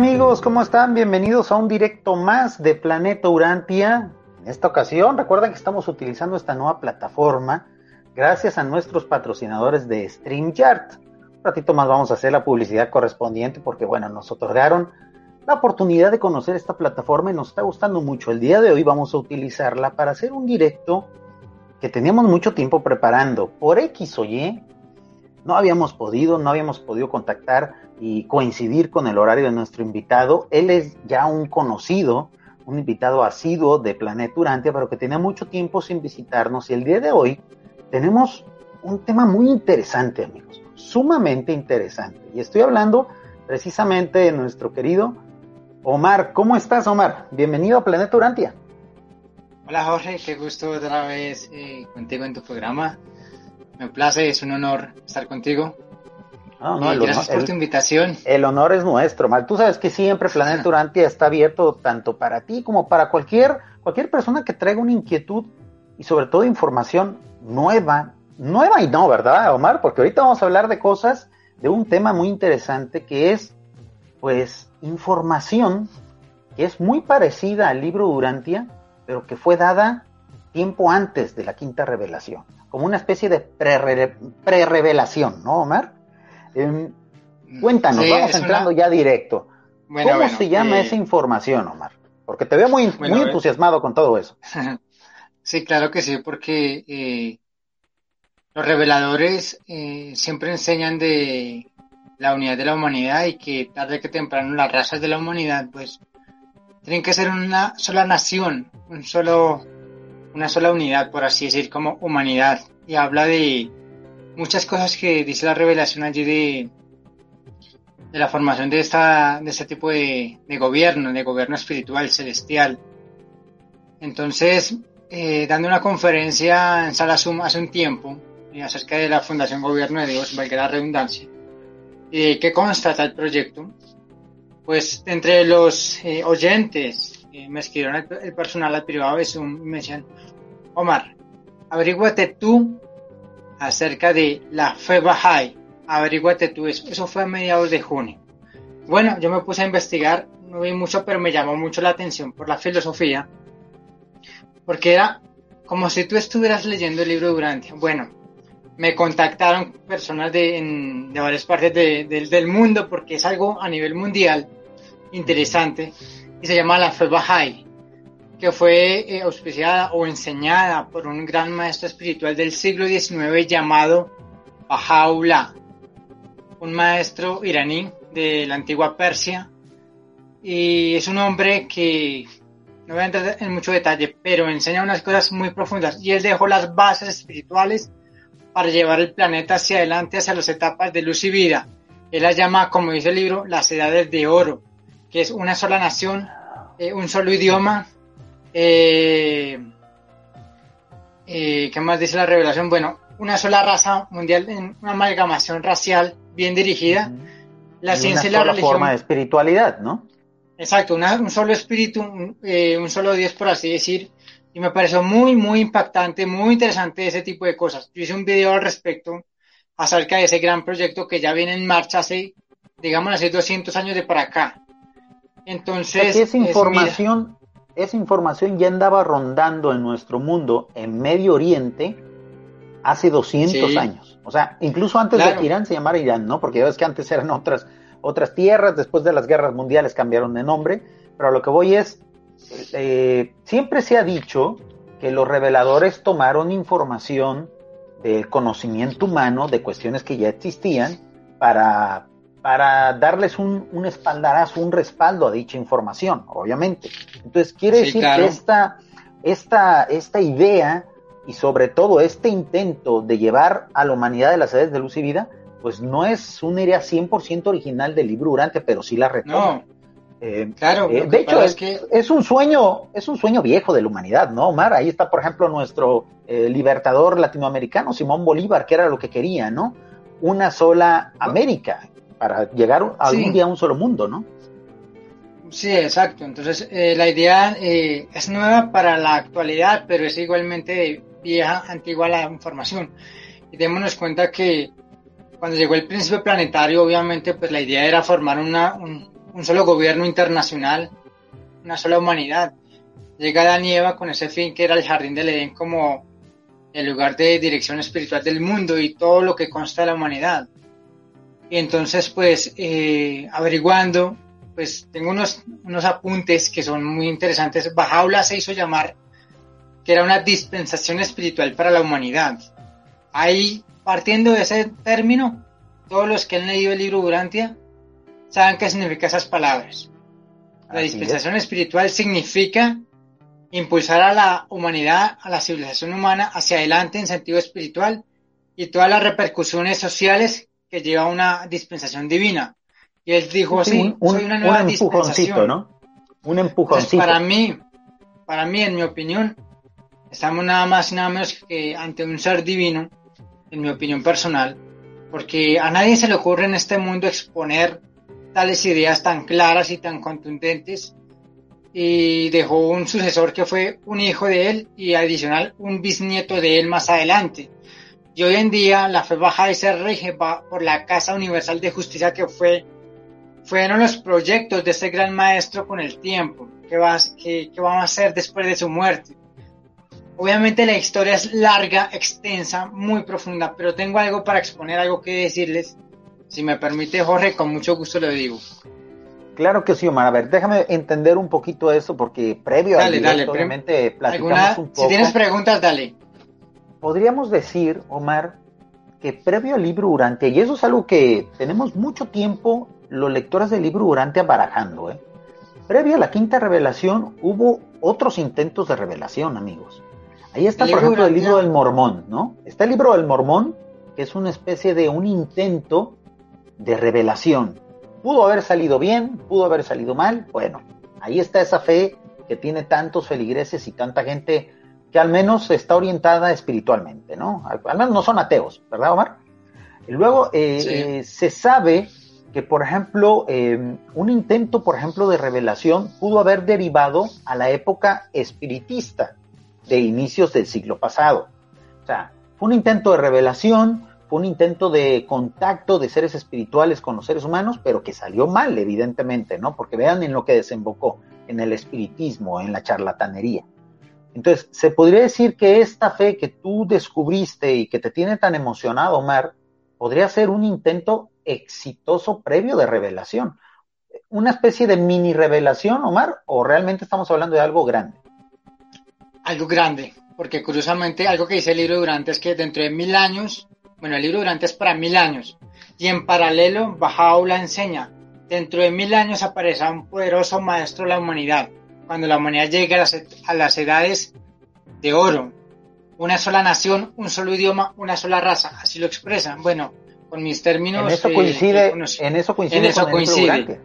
Amigos? ¿Cómo están? Bienvenidos a un directo más de Planeta Urantia. En esta ocasión, recuerden que estamos utilizando esta nueva plataforma gracias a nuestros patrocinadores de StreamYard. Un ratito más vamos a hacer la publicidad correspondiente porque, bueno, nos otorgaron la oportunidad de conocer esta plataforma y nos está gustando mucho. El día de hoy vamos a utilizarla para hacer un directo que teníamos mucho tiempo preparando. Por X o Y, no habíamos podido, no habíamos podido contactar y coincidir con el horario de nuestro invitado. Él es ya un conocido, un invitado asiduo de Planeta Urantia, pero que tenía mucho tiempo sin visitarnos. Y el día de hoy tenemos un tema muy interesante, amigos, sumamente interesante. Y estoy hablando precisamente de nuestro querido Omar. ¿Cómo estás, Omar? Bienvenido a Planeta Urantia. Hola, Jorge, qué gusto otra vez eh, contigo en tu programa. Me place, es un honor estar contigo. No, no, y gracias honor, por tu invitación. El honor es nuestro, Omar. Tú sabes que siempre Planeta Urantia está abierto tanto para ti como para cualquier, cualquier persona que traiga una inquietud y sobre todo información nueva. Nueva y no, ¿verdad, Omar? Porque ahorita vamos a hablar de cosas, de un tema muy interesante que es, pues, información que es muy parecida al libro Urantia, pero que fue dada tiempo antes de la quinta revelación, como una especie de pre-revelación, ¿no, Omar? Eh, cuéntanos, Sí, vamos entrando una- ya directo. Bueno, ¿Cómo bueno, se llama eh, esa información, Omar? Porque te veo muy, Bueno, muy entusiasmado con todo eso. Sí, claro que sí, porque eh, los reveladores eh, siempre enseñan de la unidad de la humanidad y que tarde que temprano las razas de la humanidad, pues, tienen que ser una sola nación, un solo, una sola unidad, por así decir, como humanidad. Y habla de muchas cosas que dice la revelación allí de, de la formación de esta, de este tipo de, gobierno, de gobierno espiritual, celestial. Entonces, eh, dando una conferencia en Sala hace un tiempo eh, acerca de la Fundación Gobierno de Dios, valga la redundancia, de qué consta tal proyecto, pues entre los eh, oyentes eh, me escribieron el, el personal al privado de Zoom y me decían, Omar, averíguate tú acerca de la fe averíguate tú eso, eso fue a mediados de junio. Bueno, yo me puse a investigar, no vi mucho, pero me llamó mucho la atención por la filosofía, porque era como si tú estuvieras leyendo el libro de Urantia. Bueno, me contactaron personas de, de varias partes de- del mundo, porque es algo a nivel mundial interesante, y se llama la fe Bahá'í, que fue eh, auspiciada o enseñada por un gran maestro espiritual del siglo XIX llamado Baha'u'llah, un maestro iraní de la antigua Persia, y es un hombre que no voy a entrar en mucho detalle, pero enseña unas cosas muy profundas y él dejó las bases espirituales para llevar el planeta hacia adelante, hacia las etapas de luz y vida. Él las llama, como dice el libro, las edades de oro, que es una sola nación, eh, un solo idioma. Eh, eh, ¿Qué más dice la revelación? Bueno, una sola raza mundial, en una amalgamación racial bien dirigida. La Y ciencia y la sola religión. forma de espiritualidad, ¿no? Exacto, una- un solo espíritu, un, eh, un solo Dios, por así decir. Y me pareció muy, muy impactante, muy interesante ese tipo de cosas. Yo hice un video al respecto acerca de ese gran proyecto que ya viene en marcha hace, digamos, hace 200 años de para acá. Entonces, es, mira, información, esa información ya andaba rondando en nuestro mundo, en Medio Oriente, hace 200 Sí. años. O sea, incluso antes de que Irán se llamara Irán, ¿no? Porque ya ves que antes eran otras, otras tierras, después de las guerras mundiales cambiaron de nombre, pero a lo que voy es, eh, siempre se ha dicho que los reveladores tomaron información del conocimiento humano, de cuestiones que ya existían, para, para darles un, un espaldarazo, un respaldo a dicha información, obviamente. Entonces, quiere Sí, decir claro. que esta esta, esta idea y sobre todo este intento de llevar a la humanidad de las edades de luz y vida, pues no es una idea 100% original del libro Durante, pero sí la retoma. Eh, claro, eh, de hecho es, que... es un sueño, es un sueño viejo de la humanidad, ¿no, Omar? Ahí está, por ejemplo, nuestro eh, libertador latinoamericano, Simón Bolívar, que era lo que quería, ¿no? Una sola América, para llegar algún día a un solo mundo, ¿no? Sí, exacto. Entonces, la idea es nueva para la actualidad, pero es igualmente vieja, antigua la información. Y démonos cuenta que cuando llegó el príncipe planetario, obviamente, pues la idea era formar una, un, un solo gobierno internacional, una sola humanidad. Llega la nieva con ese fin que era el jardín del Edén como el lugar de dirección espiritual del mundo y todo lo que consta de la humanidad. Y entonces, pues, eh, averiguando, pues tengo unos, unos apuntes que son muy interesantes. Bajaula se hizo llamar que era una dispensación espiritual para la humanidad. Ahí, partiendo de ese término, todos los que han leído el libro Durantia saben qué significa esas palabras. La dispensación espiritual significa impulsar a la humanidad, a la civilización humana hacia adelante en sentido espiritual y todas las repercusiones sociales que lleva una dispensación divina. Y él dijo así, un, soy una nueva dispensación. ¿no? Un empujoncito. para mí, para mí, en mi opinión, estamos nada más y nada menos que ante un ser divino, en mi opinión personal, porque a nadie se le ocurre en este mundo exponer tales ideas tan claras y tan contundentes y dejó un sucesor que fue un hijo de él y adicional un bisnieto de él más adelante. Y hoy en día la fe baja de ser rige por la Casa Universal de Justicia que fue fueron los proyectos de ese gran maestro con el tiempo, que, va, que, que vamos a hacer después de su muerte. Obviamente la historia es larga, extensa, muy profunda, pero tengo algo para exponer, algo que decirles si me permite, Jorge, con mucho gusto le digo. Claro que sí, Omar. A ver, déjame entender un poquito eso, porque previo a directo, obviamente, platicamos un poco. Si tienes preguntas, dale. Podríamos decir, Omar, que previo al libro Durante, y eso es algo que tenemos mucho tiempo los lectores del libro Durante barajando, ¿eh? Previo a la quinta revelación hubo otros intentos de revelación, amigos. Ahí está, por ejemplo, el libro del Mormón, ¿no? Está el libro del Mormón, que es una especie de un intento de revelación. Pudo haber salido bien, pudo haber salido mal. Bueno, ahí está esa fe que tiene tantos feligreses y tanta gente que al menos está orientada espiritualmente, ¿no? Al, menos no son ateos, ¿verdad, Omar? Y luego eh, eh, se sabe que, por ejemplo, em, un intento, por ejemplo, de revelación pudo haber derivado a la época espiritista de inicios del siglo pasado. O sea, fue un intento de revelación, fue un intento de contacto de seres espirituales con los seres humanos, pero que salió mal, evidentemente, ¿no? Porque vean en lo que desembocó, en el espiritismo, en la charlatanería. Entonces, se podría decir que esta fe que tú descubriste y que te tiene tan emocionado, Omar, podría ser un intento exitoso previo de revelación. Una especie de mini revelación, Omar, o realmente estamos hablando de algo grande. Algo grande, porque curiosamente algo que dice el libro Durante es que dentro de mil años bueno, el libro Durante es para mil años. Y en paralelo, Bajaola enseña, dentro de mil años aparecerá un poderoso maestro de la humanidad, cuando la humanidad llegue a las, edades de oro. Una sola nación, un solo idioma, una sola raza, así lo expresan. Bueno, con mis términos... En eso eh, coincide, en eso coincide, en eso coincide.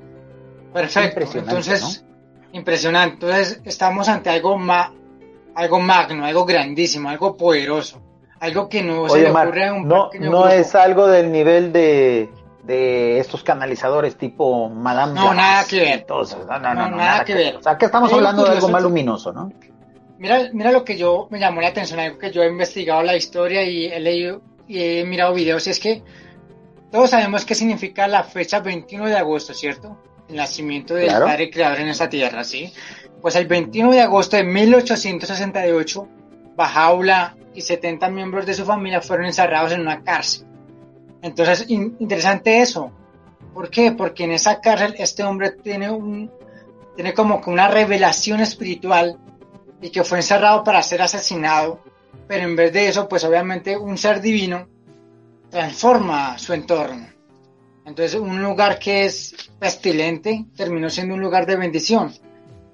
Perfecto, entonces, impresionante. Entonces, estamos ante algo, ma algo magno, algo grandísimo, algo poderoso. Algo que no se le ocurre a un No, no es algo del nivel de, de estos canalizadores tipo Madame No, nada que ver. no, no, no, nada, que, ver. O sea, que estamos hablando de algo más luminoso, ¿no? Mira, mira lo que yo me llamó la atención, algo que yo he investigado la historia y he leído y he mirado videos, y es que todos sabemos qué significa la fecha 21 de agosto, ¿cierto? El nacimiento del Padre Creador en esta tierra, ¿sí? Pues el 21 de agosto de 1868, Bajaula y 70 miembros de su familia fueron encerrados en una cárcel. Entonces, interesante eso. ¿Por qué? Porque en esa cárcel este hombre tiene un tiene como una revelación espiritual y que fue encerrado para ser asesinado, pero en vez de eso, pues obviamente un ser divino transforma su entorno. Entonces, un lugar que es pestilente terminó siendo un lugar de bendición.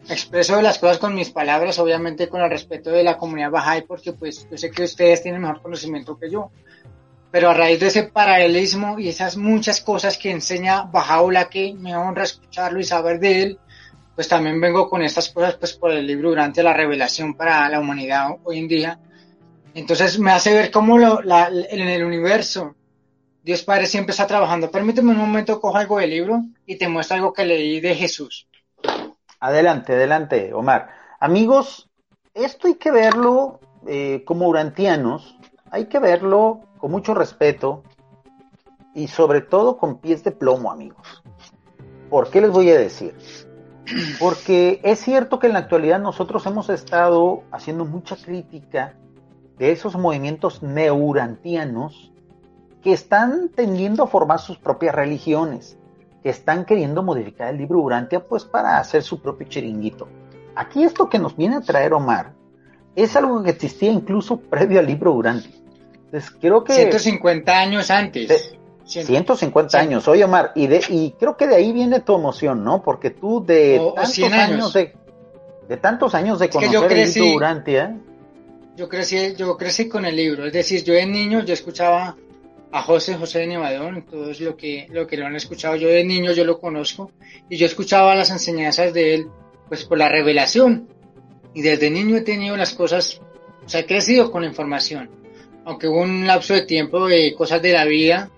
expreso las cosas con mis palabras, obviamente con el respeto de la comunidad Bahá'í, porque pues yo sé que ustedes tienen mejor conocimiento que yo. Pero a raíz de ese paralelismo y esas muchas cosas que enseña Bahá'u'lláh que me honra escucharlo y saber de él, pues también vengo con estas cosas pues por el libro durante la revelación para la humanidad hoy en día. Entonces me hace ver cómo lo, en el universo Dios Padre siempre está trabajando. Permíteme un momento, cojo algo del libro y te muestro algo que leí de Jesús. Adelante, adelante, Omar. Amigos, esto hay que verlo eh, como urantianos, hay que verlo con mucho respeto y sobre todo con pies de plomo, amigos. ¿Por qué les voy a decir? Porque es cierto que en la actualidad nosotros hemos estado haciendo mucha crítica de esos movimientos neurantianos que están tendiendo a formar sus propias religiones que están queriendo modificar el libro Urantia pues para hacer su propio chiringuito. Aquí esto que nos viene a traer Omar es algo que existía incluso previo al libro Urantia. Entonces creo que... 150 años antes. 150 años, oye Omar, y, de, y creo que de ahí viene tu emoción, ¿no? Porque tú de tantos años. de, de tantos años de conocer el libro Urantia... Yo crecí, yo crecí con el libro, es decir, yo de niño yo escuchaba a José José de Nevadón, todos lo que, lo que lo han escuchado, yo de niño yo lo conozco y yo escuchaba las enseñanzas de él pues por la revelación y desde niño he tenido las cosas, o sea, he crecido con la información, aunque hubo un lapso de tiempo de cosas de la vida,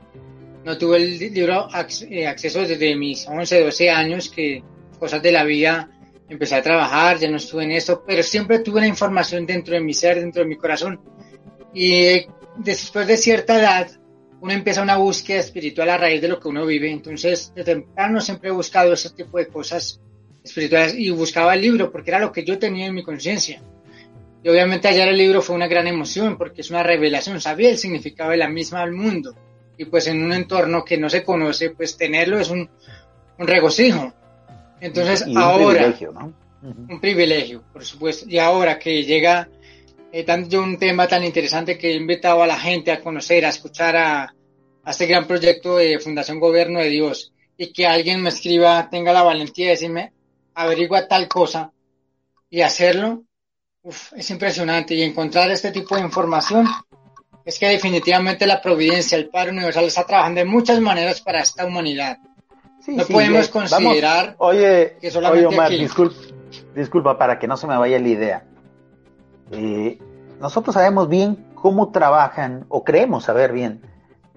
no tuve el libro eh, acceso desde mis 11, 12 años que cosas de la vida empecé a trabajar, ya no estuve en esto, pero siempre tuve la información dentro de mi ser, dentro de mi corazón y después de cierta edad uno empieza una búsqueda espiritual a raíz de lo que uno vive. Entonces, de temprano siempre he buscado ese tipo de cosas espirituales y buscaba el libro porque era lo que yo tenía en mi conciencia. Y obviamente hallar el libro fue una gran emoción porque es una revelación, sabía el significado de la misma al mundo. Y pues en un entorno que no se conoce, pues tenerlo es un, un regocijo. Entonces ahora... Un privilegio, ¿no? Un privilegio, por supuesto. Y ahora que llega eh, tanto un tema tan interesante que he invitado a la gente a conocer, a escuchar a, este gran proyecto de Fundación Gobierno de Dios y que alguien me escriba, tenga la valentía de decirme, averigua tal cosa y hacerlo, es impresionante. Y encontrar este tipo de información es que definitivamente la providencia, el Padre Universal está trabajando de muchas maneras para esta humanidad. no podemos considerar oye, que solamente oye Omar, disculpa, disculpa para que no se me vaya la idea. Eh, nosotros sabemos bien cómo trabajan, o creemos saber bien,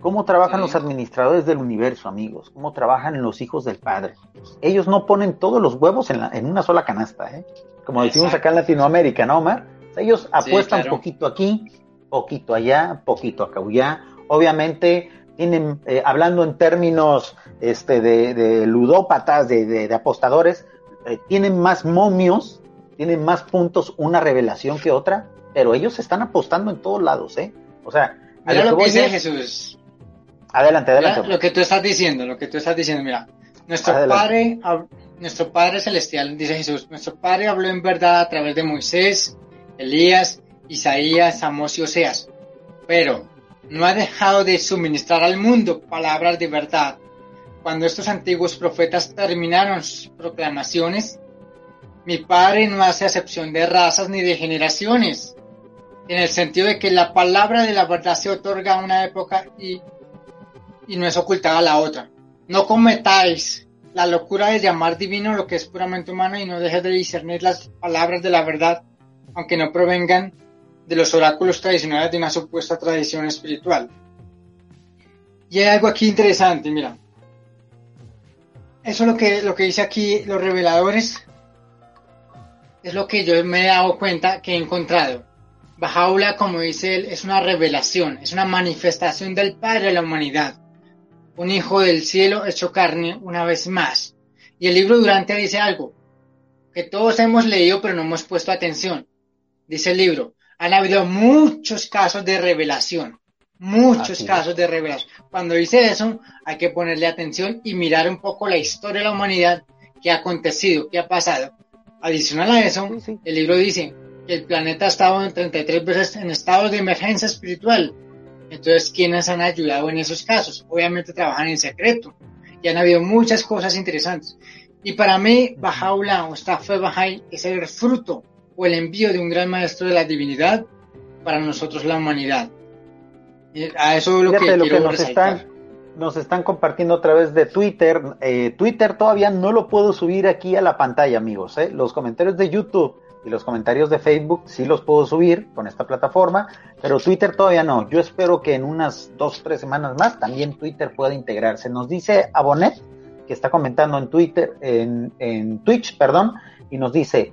cómo trabajan los administradores del universo, amigos, cómo trabajan los hijos del Padre. Ellos no ponen todos los huevos en, una sola canasta, ¿eh? Como decimos acá en Latinoamérica, ¿no, Omar? ellos apuestan poquito aquí, poquito allá, poquito acá allá. Obviamente tienen, eh, hablando en términos este, de, ludópatas, de, apostadores, tienen más momios tienen más puntos una revelación que otra, pero ellos están apostando en todos lados, ¿eh? O sea, mira lo, que, dice Jesús. Adelante, adelante. lo que tú estás diciendo, lo que tú estás diciendo, mira, nuestro Padre, nuestro Padre celestial, dice Jesús, nuestro Padre habló en verdad a través de Moisés, Elías, Isaías, Amós y Oseas, pero no ha dejado de suministrar al mundo palabras de verdad. Cuando estos antiguos profetas terminaron sus proclamaciones, mi padre no hace acepción de razas ni de generaciones, en el sentido de que la palabra de la verdad se otorga a una época y, y no es ocultada a la otra. No cometáis la locura de llamar divino lo que es puramente humano y no dejes de discernir las palabras de la verdad, aunque no provengan de los oráculos tradicionales de una supuesta tradición espiritual. Y hay algo aquí interesante, mira. Eso es lo que, lo que dice aquí los reveladores es lo que yo me he dado cuenta que he encontrado. Bajaula, como dice él, es una revelación, es una manifestación del Padre de la humanidad, un hijo del cielo hecho carne una vez más. Y el libro Durante dice algo que todos hemos leído pero no hemos puesto atención. Dice el libro, han habido muchos casos de revelación, muchos casos de revelación. Cuando dice eso, hay que ponerle atención y mirar un poco la historia de la humanidad, qué ha acontecido, qué ha pasado. Adicional a eso, el libro dice que el planeta ha estado en 33 veces en estado de emergencia espiritual. Entonces, ¿quiénes han ayudado en esos casos? Obviamente trabajan en secreto y han habido muchas cosas interesantes. Y para mí, Bajaula o esta fe Bajai es el fruto o el envío de un gran maestro de la divinidad para nosotros la humanidad. A eso es lo que, quiero que nos están, nos están compartiendo a través de Twitter. Eh, Twitter todavía no lo puedo subir aquí a la pantalla, amigos. ¿eh? Los comentarios de YouTube y los comentarios de Facebook sí los puedo subir con esta plataforma, pero Twitter todavía no. Yo espero que en unas dos o tres semanas más también Twitter pueda integrarse. Nos dice Abonet que está comentando en Twitter, en, en Twitch, perdón, y nos dice,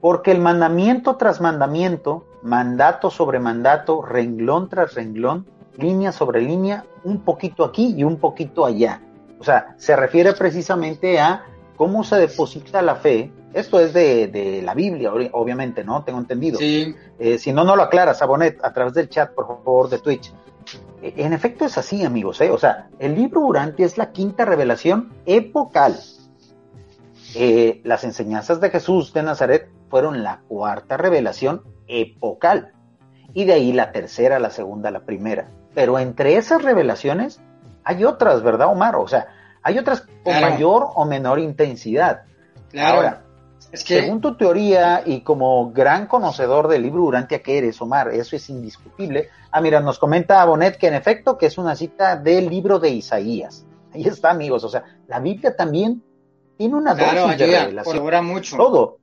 porque el mandamiento tras mandamiento, mandato sobre mandato, renglón tras renglón, línea sobre línea, un poquito aquí y un poquito allá. O sea, se refiere precisamente a cómo se deposita la fe. Esto es de, la Biblia, obviamente, ¿no? Tengo entendido. Sí. Eh, si no, no lo aclaras, Abonet, a través del chat, por favor, de Twitch. En efecto es así, amigos. ¿eh? O sea, el libro Urantia es la quinta revelación epocal. Eh, las enseñanzas de Jesús de Nazaret fueron la cuarta revelación epocal. Y de ahí la tercera, la segunda, la primera. Pero entre esas revelaciones hay otras, ¿verdad, Omar? O sea, hay otras con mayor o menor intensidad. Claro. Ahora, según tu teoría y como gran conocedor del libro Urantia que eres, Omar, eso es indiscutible. Ah, mira, nos comenta Bonet que en efecto que es una cita del libro de Isaías. Ahí está, amigos. O sea, la Biblia también tiene una dosis de revelación. mucho. Todo,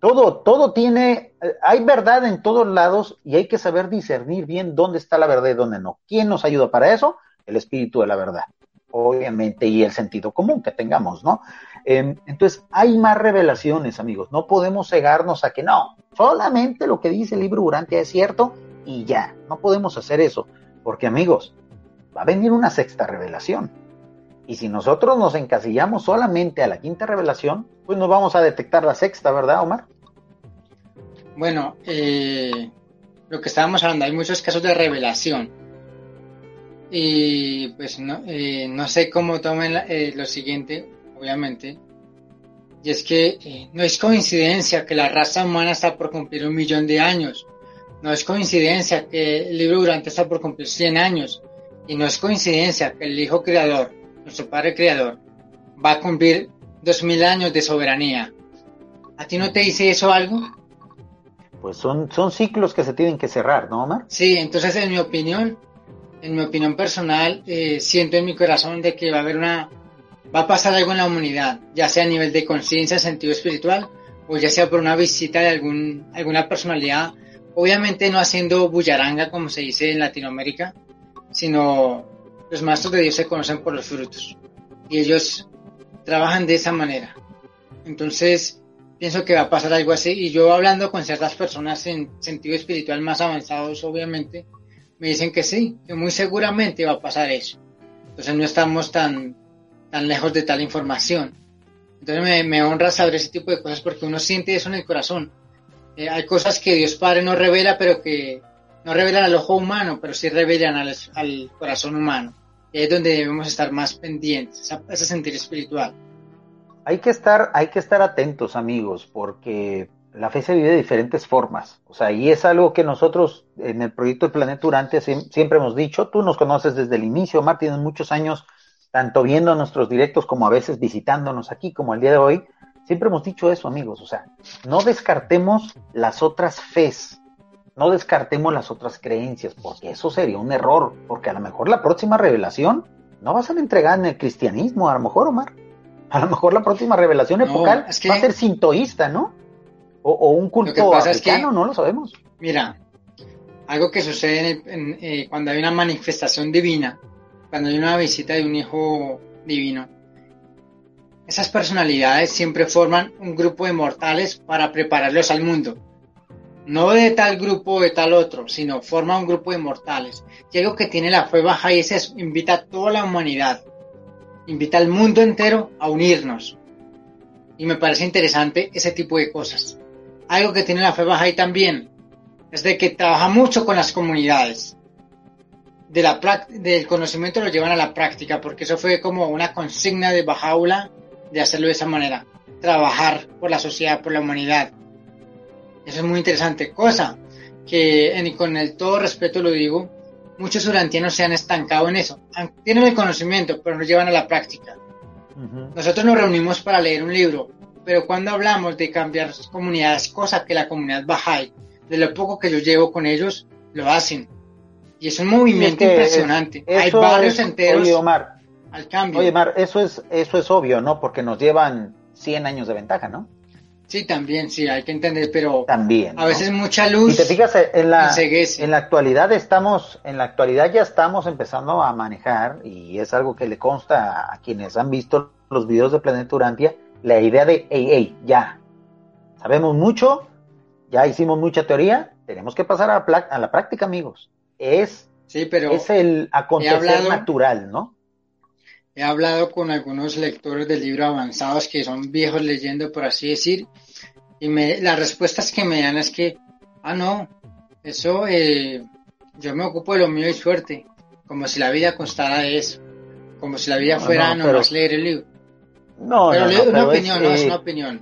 todo, todo tiene, eh, hay verdad en todos lados y hay que saber discernir bien dónde está la verdad y dónde no. ¿Quién nos ayuda para eso? El espíritu de la verdad obviamente, y el sentido común que tengamos, ¿no? Em, entonces, hay más revelaciones, amigos. No podemos cegarnos a que no, solamente lo que dice el libro Urantia es cierto y ya. No podemos hacer eso, porque, amigos, va a venir una sexta revelación. Y si nosotros nos encasillamos solamente a la quinta revelación, pues nos vamos a detectar la sexta, ¿verdad, Omar? Bueno, eh, lo que estábamos hablando, hay muchos casos de revelación y pues no, eh, no sé cómo tomen eh, lo siguiente, obviamente. Y es que eh, no es coincidencia que la raza humana está por cumplir un millón de años. No es coincidencia que el libro Durante está por cumplir 100 años. Y no es coincidencia que el Hijo Creador, nuestro Padre Creador, va a cumplir 2000 años de soberanía. ¿A ti no te dice eso algo? Pues son, son ciclos que se tienen que cerrar, ¿no, Omar? Sí, entonces en mi opinión, en mi opinión personal, eh, siento en mi corazón de que va a haber una, va a pasar algo en la humanidad, ya sea a nivel de conciencia, sentido espiritual, o ya sea por una visita de algún, alguna personalidad, obviamente no haciendo bullaranga como se dice en Latinoamérica, sino los maestros de Dios se conocen por los frutos y ellos trabajan de esa manera. Entonces, pienso que va a pasar algo así y yo hablando con ciertas personas en sentido espiritual más avanzados, obviamente, me dicen que sí, que muy seguramente va a pasar eso. Entonces no estamos tan, tan lejos de tal información. Entonces me, honra saber ese tipo de cosas porque uno siente eso en el corazón. Eh, hay cosas que Dios Padre no revela, pero que no revelan al ojo humano, pero sí revelan al, al corazón humano. Y es donde debemos estar más pendientes, ese sentir espiritual. Hay que estar, hay que estar atentos, amigos, porque la fe se vive de diferentes formas. O sea, y es algo que nosotros en el proyecto de Planeta Durante siempre hemos dicho. Tú nos conoces desde el inicio, Omar, tienes muchos años tanto viendo nuestros directos como a veces visitándonos aquí, como el día de hoy. Siempre hemos dicho eso, amigos. O sea, no descartemos las otras fes, no descartemos las otras creencias, porque eso sería un error. Porque a lo mejor la próxima revelación no va a ser entregada en el cristianismo, a lo mejor, Omar. A lo mejor la próxima revelación epocal va a ser sintoísta, ¿no? O, un culto africano, no lo sabemos. Mira, algo que sucede eh, cuando hay una manifestación divina, cuando hay una visita de un hijo divino, esas personalidades siempre forman un grupo de mortales para prepararlos al mundo. No de tal grupo o de tal otro, sino forma un grupo de mortales. Y algo que tiene la fe baja y es eso, invita a toda la humanidad, invita al mundo entero a unirnos. Y me parece interesante ese tipo de cosas algo que tiene la fe baja ahí también es de que trabaja mucho con las comunidades. De la del conocimiento lo llevan a la práctica, porque eso fue como una consigna de Bajaula de hacerlo de esa manera. Trabajar por la sociedad, por la humanidad. Eso es muy interesante. Cosa que, con el todo respeto lo digo, muchos urantianos se han estancado en eso. Tienen el conocimiento, pero no llevan a la práctica. Nosotros nos reunimos para leer un libro, pero cuando hablamos de cambiar comunidades, cosa que la comunidad Bahá'í, de lo poco que yo llevo con ellos, lo hacen. Y es un movimiento impresionante. Hay barrios enteros oye, Omar, al cambio. Oye, Omar, eso es, eso es obvio, ¿no? Porque nos llevan 100 años de ventaja, ¿no? Sí, también, sí, hay que entender, pero también, a veces mucha luz. Y te fijas, en la, en la actualidad estamos, en la actualidad ya estamos empezando a manejar, y es algo que le consta a quienes han visto los videos de Planeta Urantia, la idea de, hey, hey, ya, sabemos mucho, ya hicimos mucha teoría, tenemos que pasar a, a la práctica, amigos. Es, sí, pero es el acontecer natural, ¿no? He hablado con algunos lectores del libro avanzados que son viejos leyendo, por así decir, y me, las respuestas que me dan es que, ah, no, eso, eh, yo me ocupo de lo mío y suerte, como si la vida constara de eso, como si la vida fuera no, nomás leer el libro. No, pero, no, una opinión, no es una opinión.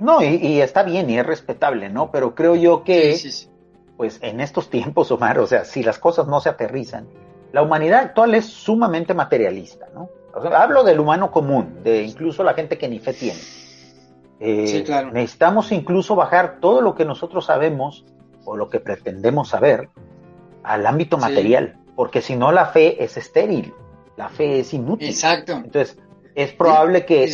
No, y, está bien y es respetable, ¿no? Pero creo yo que, pues en estos tiempos, Omar, o sea, si las cosas no se aterrizan, la humanidad actual es sumamente materialista, ¿no? hablo del humano común, de incluso la gente que ni fe tiene. Eh, necesitamos incluso bajar todo lo que nosotros sabemos o lo que pretendemos saber al ámbito material, porque si no la fe es estéril, la fe es inútil. Exacto. Entonces, es probable que,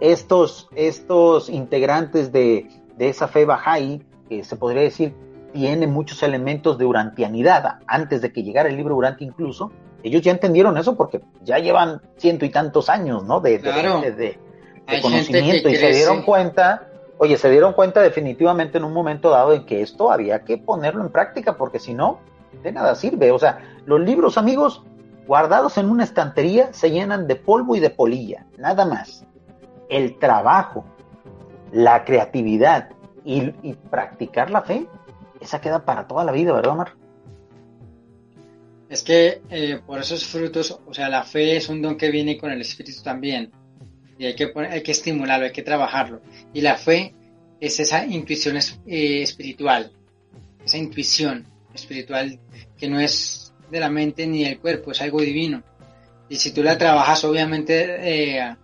estos, estos integrantes de, de esa fe Bahá'í, que se podría decir tiene muchos elementos de urantianidad, antes de que llegara el libro Uranti incluso, ellos ya entendieron eso porque ya llevan ciento y tantos años, ¿no? De, de, conocimiento y se dieron cuenta, oye, se dieron cuenta definitivamente en un momento dado en que esto había que ponerlo en práctica porque si no, de nada sirve. O sea, los libros, amigos, guardados en una estantería se llenan de polvo y de polilla, nada más. El trabajo, la creatividad y, practicar la fe, esa queda para toda la vida, ¿verdad, Omar? Es que eh, por esos frutos, o sea, la fe es un don que viene con el Espíritu también. Y hay que, hay que estimularlo, hay que trabajarlo. Y la fe es esa intuición eh, espiritual, esa intuición espiritual que no es de la mente ni del cuerpo, es algo divino. Y si tú la trabajas, obviamente eh,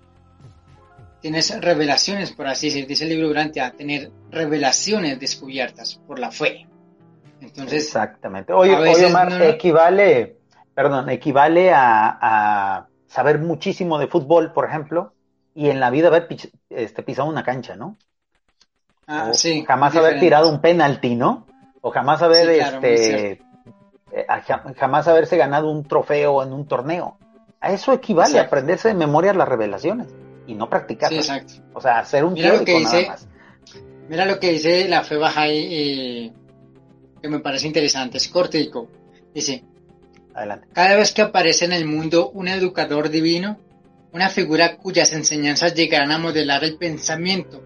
tienes revelaciones, por así decir, dice el libro durante a tener revelaciones descubiertas por la fe. Entonces, Exactamente. Oye, Omar, equivale, perdón, equivale a, saber muchísimo de fútbol, por ejemplo, y en la vida haber este, pisado una cancha, ¿no? Ah, sí. Jamás haber tirado un penalti, ¿no? O jamás haber, este, eh, jamás haberse ganado un trofeo en un torneo. A eso equivale a aprenderse de memoria las revelaciones y no practicar. Sí, exacto. O sea, hacer un mira lo que dice, Mira lo que dice la fe baja ahí, que me parece interesante, es cortico. Dice, Adelante. cada vez que aparece en el mundo un educador divino, una figura cuyas enseñanzas llegarán a modelar el pensamiento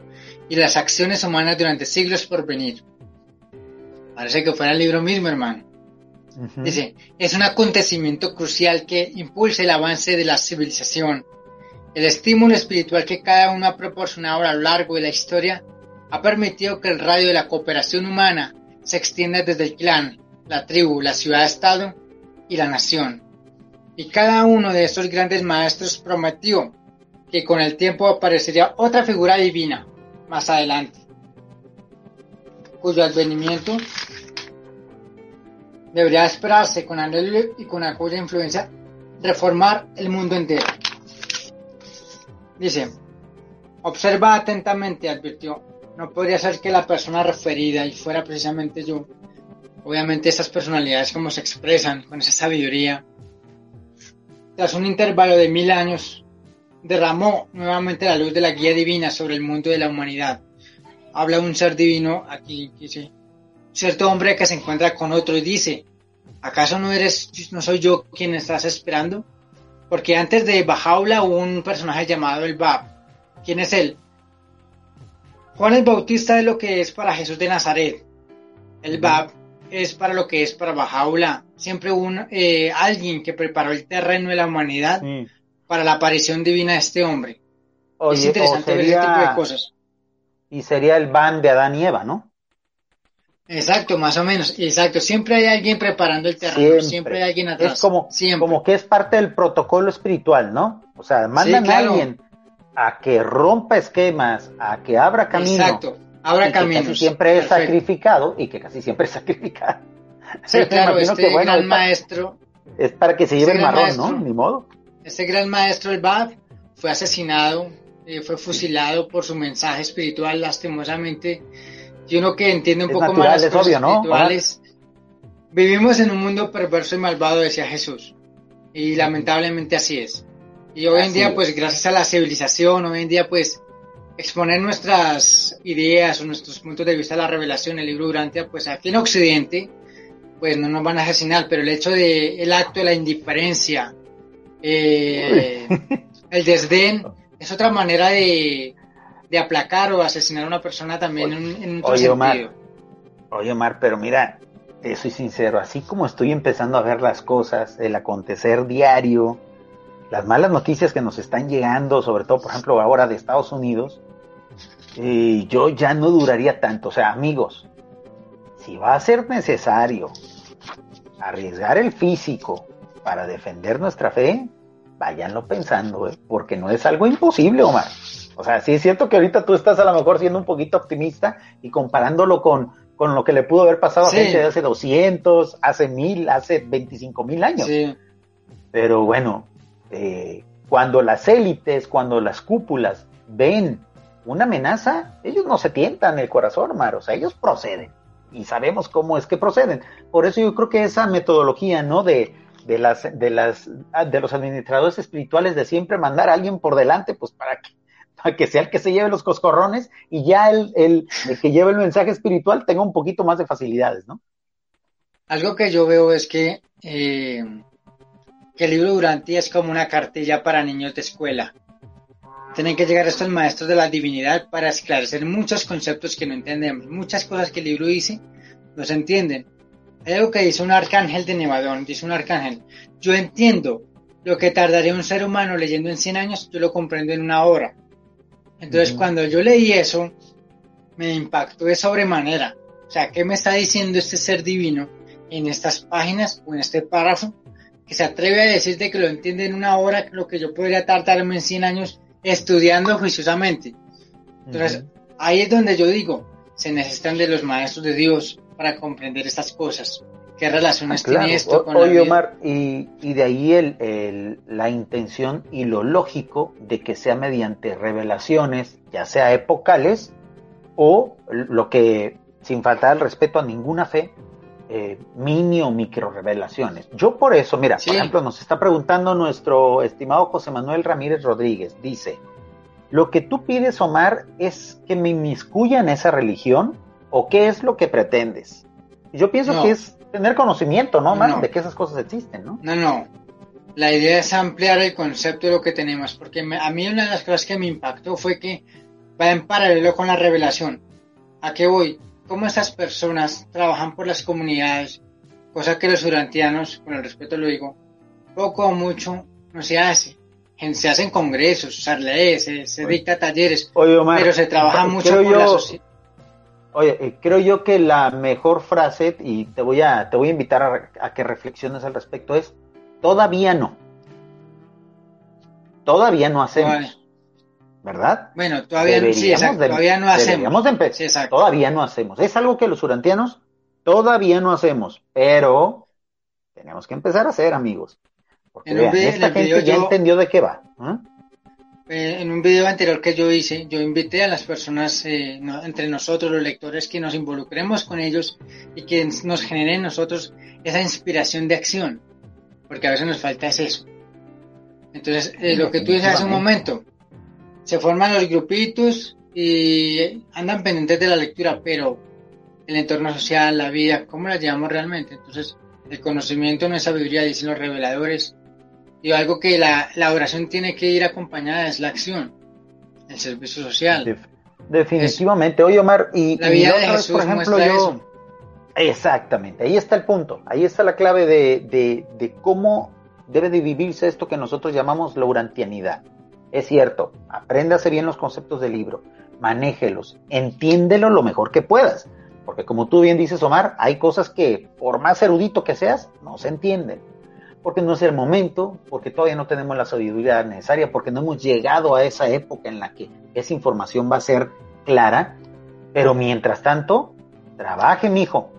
y las acciones humanas durante siglos por venir. Parece que fuera el libro mismo, hermano. Dice, es un acontecimiento crucial que impulsa el avance de la civilización. El estímulo espiritual que cada uno ha proporcionado a lo largo de la historia ha permitido que el radio de la cooperación humana se extiende desde el clan, la tribu, la ciudad-estado y la nación. Y cada uno de estos grandes maestros prometió que con el tiempo aparecería otra figura divina más adelante, cuyo advenimiento debería esperarse con anhelo y con cuya influencia reformar el mundo entero. Dice, observa atentamente, advirtió, no podría ser que la persona referida y fuera precisamente yo. Obviamente esas personalidades como se expresan con esa sabiduría. Tras un intervalo de mil años, derramó nuevamente la luz de la guía divina sobre el mundo de la humanidad. Habla un ser divino aquí, dice, cierto hombre que se encuentra con otro y dice, ¿acaso no eres, no soy yo quien estás esperando? Porque antes de Bajaula hubo un personaje llamado el Bab. ¿Quién es él? Juan el Bautista es lo que es para Jesús de Nazaret. El Bab es para lo que es para Bajaula. Siempre un eh, alguien que preparó el terreno de la humanidad para la aparición divina de este hombre. es interesante ver ese tipo de cosas. Y sería el Ban de Adán y Eva, ¿no? Exacto, más o menos. Exacto. Siempre hay alguien preparando el terreno. Siempre, hay alguien atrás. Es como, como que es parte del protocolo espiritual, ¿no? O sea, mandan a alguien a que rompa esquemas, a que abra camino. Exacto, abra caminos. Que casi siempre es sacrificado y que casi siempre es sacrificado. Sí, claro, este gran maestro. Es para que se lleve el marrón, ¿no? Ni modo. Este gran maestro, el Bab, fue asesinado, eh, fue fusilado por su mensaje espiritual, lastimosamente. Y uno que entiende un poco más las cosas espirituales. Vivimos en un mundo perverso y malvado, decía Jesús. Y lamentablemente así es. Y hoy en día, pues gracias a la civilización, hoy en día, pues exponer nuestras ideas o nuestros puntos de vista a la revelación, el libro Durantia, pues aquí en Occidente, pues no nos van a asesinar, pero el hecho de el acto de la indiferencia, eh, el desdén, es otra manera de, de, aplacar o asesinar a una persona también en, en otro oye, sentido. Omar, oye, Omar, pero mira, te soy sincero, así como estoy empezando a ver las cosas, el acontecer diario, las malas noticias que nos están llegando, sobre todo, por ejemplo, ahora de Estados Unidos, eh, yo ya no duraría tanto. O sea, amigos, si va a ser necesario arriesgar el físico para defender nuestra fe, váyanlo pensando, ¿eh? porque no es algo imposible, Omar. O sea, sí es cierto que ahorita tú estás a lo mejor siendo un poquito optimista y comparándolo con, con lo que le pudo haber pasado a gente de hace 200, hace 1000, hace 25 mil años. Sí. Pero bueno, eh, cuando las élites, cuando las cúpulas ven una amenaza, ellos no se tientan el corazón, Omar, o sea, ellos proceden y sabemos cómo es que proceden. Por eso yo creo que esa metodología, ¿no? De, de las, de las, de los administradores espirituales de siempre mandar a alguien por delante, pues para que, para que sea el que se lleve los coscorrones y ya el, el, que lleve el mensaje espiritual tenga un poquito más de facilidades, ¿no? Algo que yo veo es que eh, el libro Durante es como una cartilla para niños de escuela. Tienen que llegar estos maestros de la divinidad para esclarecer muchos conceptos que no entendemos, muchas cosas que el libro dice, no se entienden. Hay algo que dice un arcángel de Nevadón, dice un arcángel, yo entiendo lo que tardaría un ser humano leyendo en 100 años, yo lo comprendo en una hora. Entonces cuando yo leí eso, me impactó de sobremanera. O sea, ¿qué me está diciendo este ser divino en estas páginas o en este párrafo? que se atreve a decirte que lo entiende en una hora, lo que yo podría tardarme en 100 años estudiando juiciosamente. Entonces, ahí es donde yo digo, se necesitan de los maestros de Dios para comprender estas cosas. ¿Qué relaciones ah, tiene esto con Oye, la vida? Omar, y, y, de ahí el, el, la intención y lo lógico de que sea mediante revelaciones, ya sea epocales, o lo que, sin faltar el respeto a ninguna fe, eh, mini o micro revelaciones. Yo por eso, mira, sí. por ejemplo, nos está preguntando nuestro estimado José Manuel Ramírez Rodríguez, dice, ¿lo que tú pides, Omar, es que me inmiscuya en esa religión o qué es lo que pretendes? Yo pienso no. que es tener conocimiento, ¿no, Omar? No. De que esas cosas existen, ¿no? No, no. La idea es ampliar el concepto de lo que tenemos, porque me, a mí una de las cosas que me impactó fue que va en paralelo con la revelación. ¿A qué voy? cómo estas personas trabajan por las comunidades, cosa que los urantianos, con el respeto lo digo, poco o mucho no se hace. Se hacen congresos, se lee, se, se dicta talleres, Oye, Omar, pero se trabaja mucho por yo, la sociedad. Oye, eh, creo yo que la mejor frase, y te voy a, te voy a invitar a, a que reflexiones al respecto, es todavía no. Todavía no hacemos. Vale. ¿verdad? Bueno, todavía, sí, exacto, de, todavía no hacemos. De sí, todavía no hacemos. Es algo que los urantianos todavía no hacemos, pero tenemos que empezar a hacer, amigos. Porque vean, esta gente ya entendió de qué va. ¿eh? En un video anterior que yo hice, yo invité a las personas, eh, no, entre nosotros, los lectores, que nos involucremos con ellos y que nos generen nosotros esa inspiración de acción, porque a veces nos falta es eso. Entonces, eh, lo que tú dices hace un momento, se forman los grupitos y andan pendientes de la lectura, pero el entorno social, la vida, ¿cómo la llevamos realmente? Entonces, el conocimiento no es sabiduría, dicen los reveladores. Y algo que la, la oración tiene que ir acompañada es la acción, el servicio social. Definitivamente. Oye, Omar, y, la vida y de Jesús por ejemplo, yo... Eso. Exactamente, ahí está el punto, ahí está la clave de, de, de cómo debe de vivirse esto que nosotros llamamos la urantianidad. Es cierto, apréndase bien los conceptos del libro, manéjelos, entiéndelo lo mejor que puedas, porque como tú bien dices, Omar, hay cosas que por más erudito que seas, no se entienden. Porque no es el momento, porque todavía no tenemos la sabiduría necesaria, porque no hemos llegado a esa época en la que esa información va a ser clara. Pero mientras tanto, trabaje, mijo,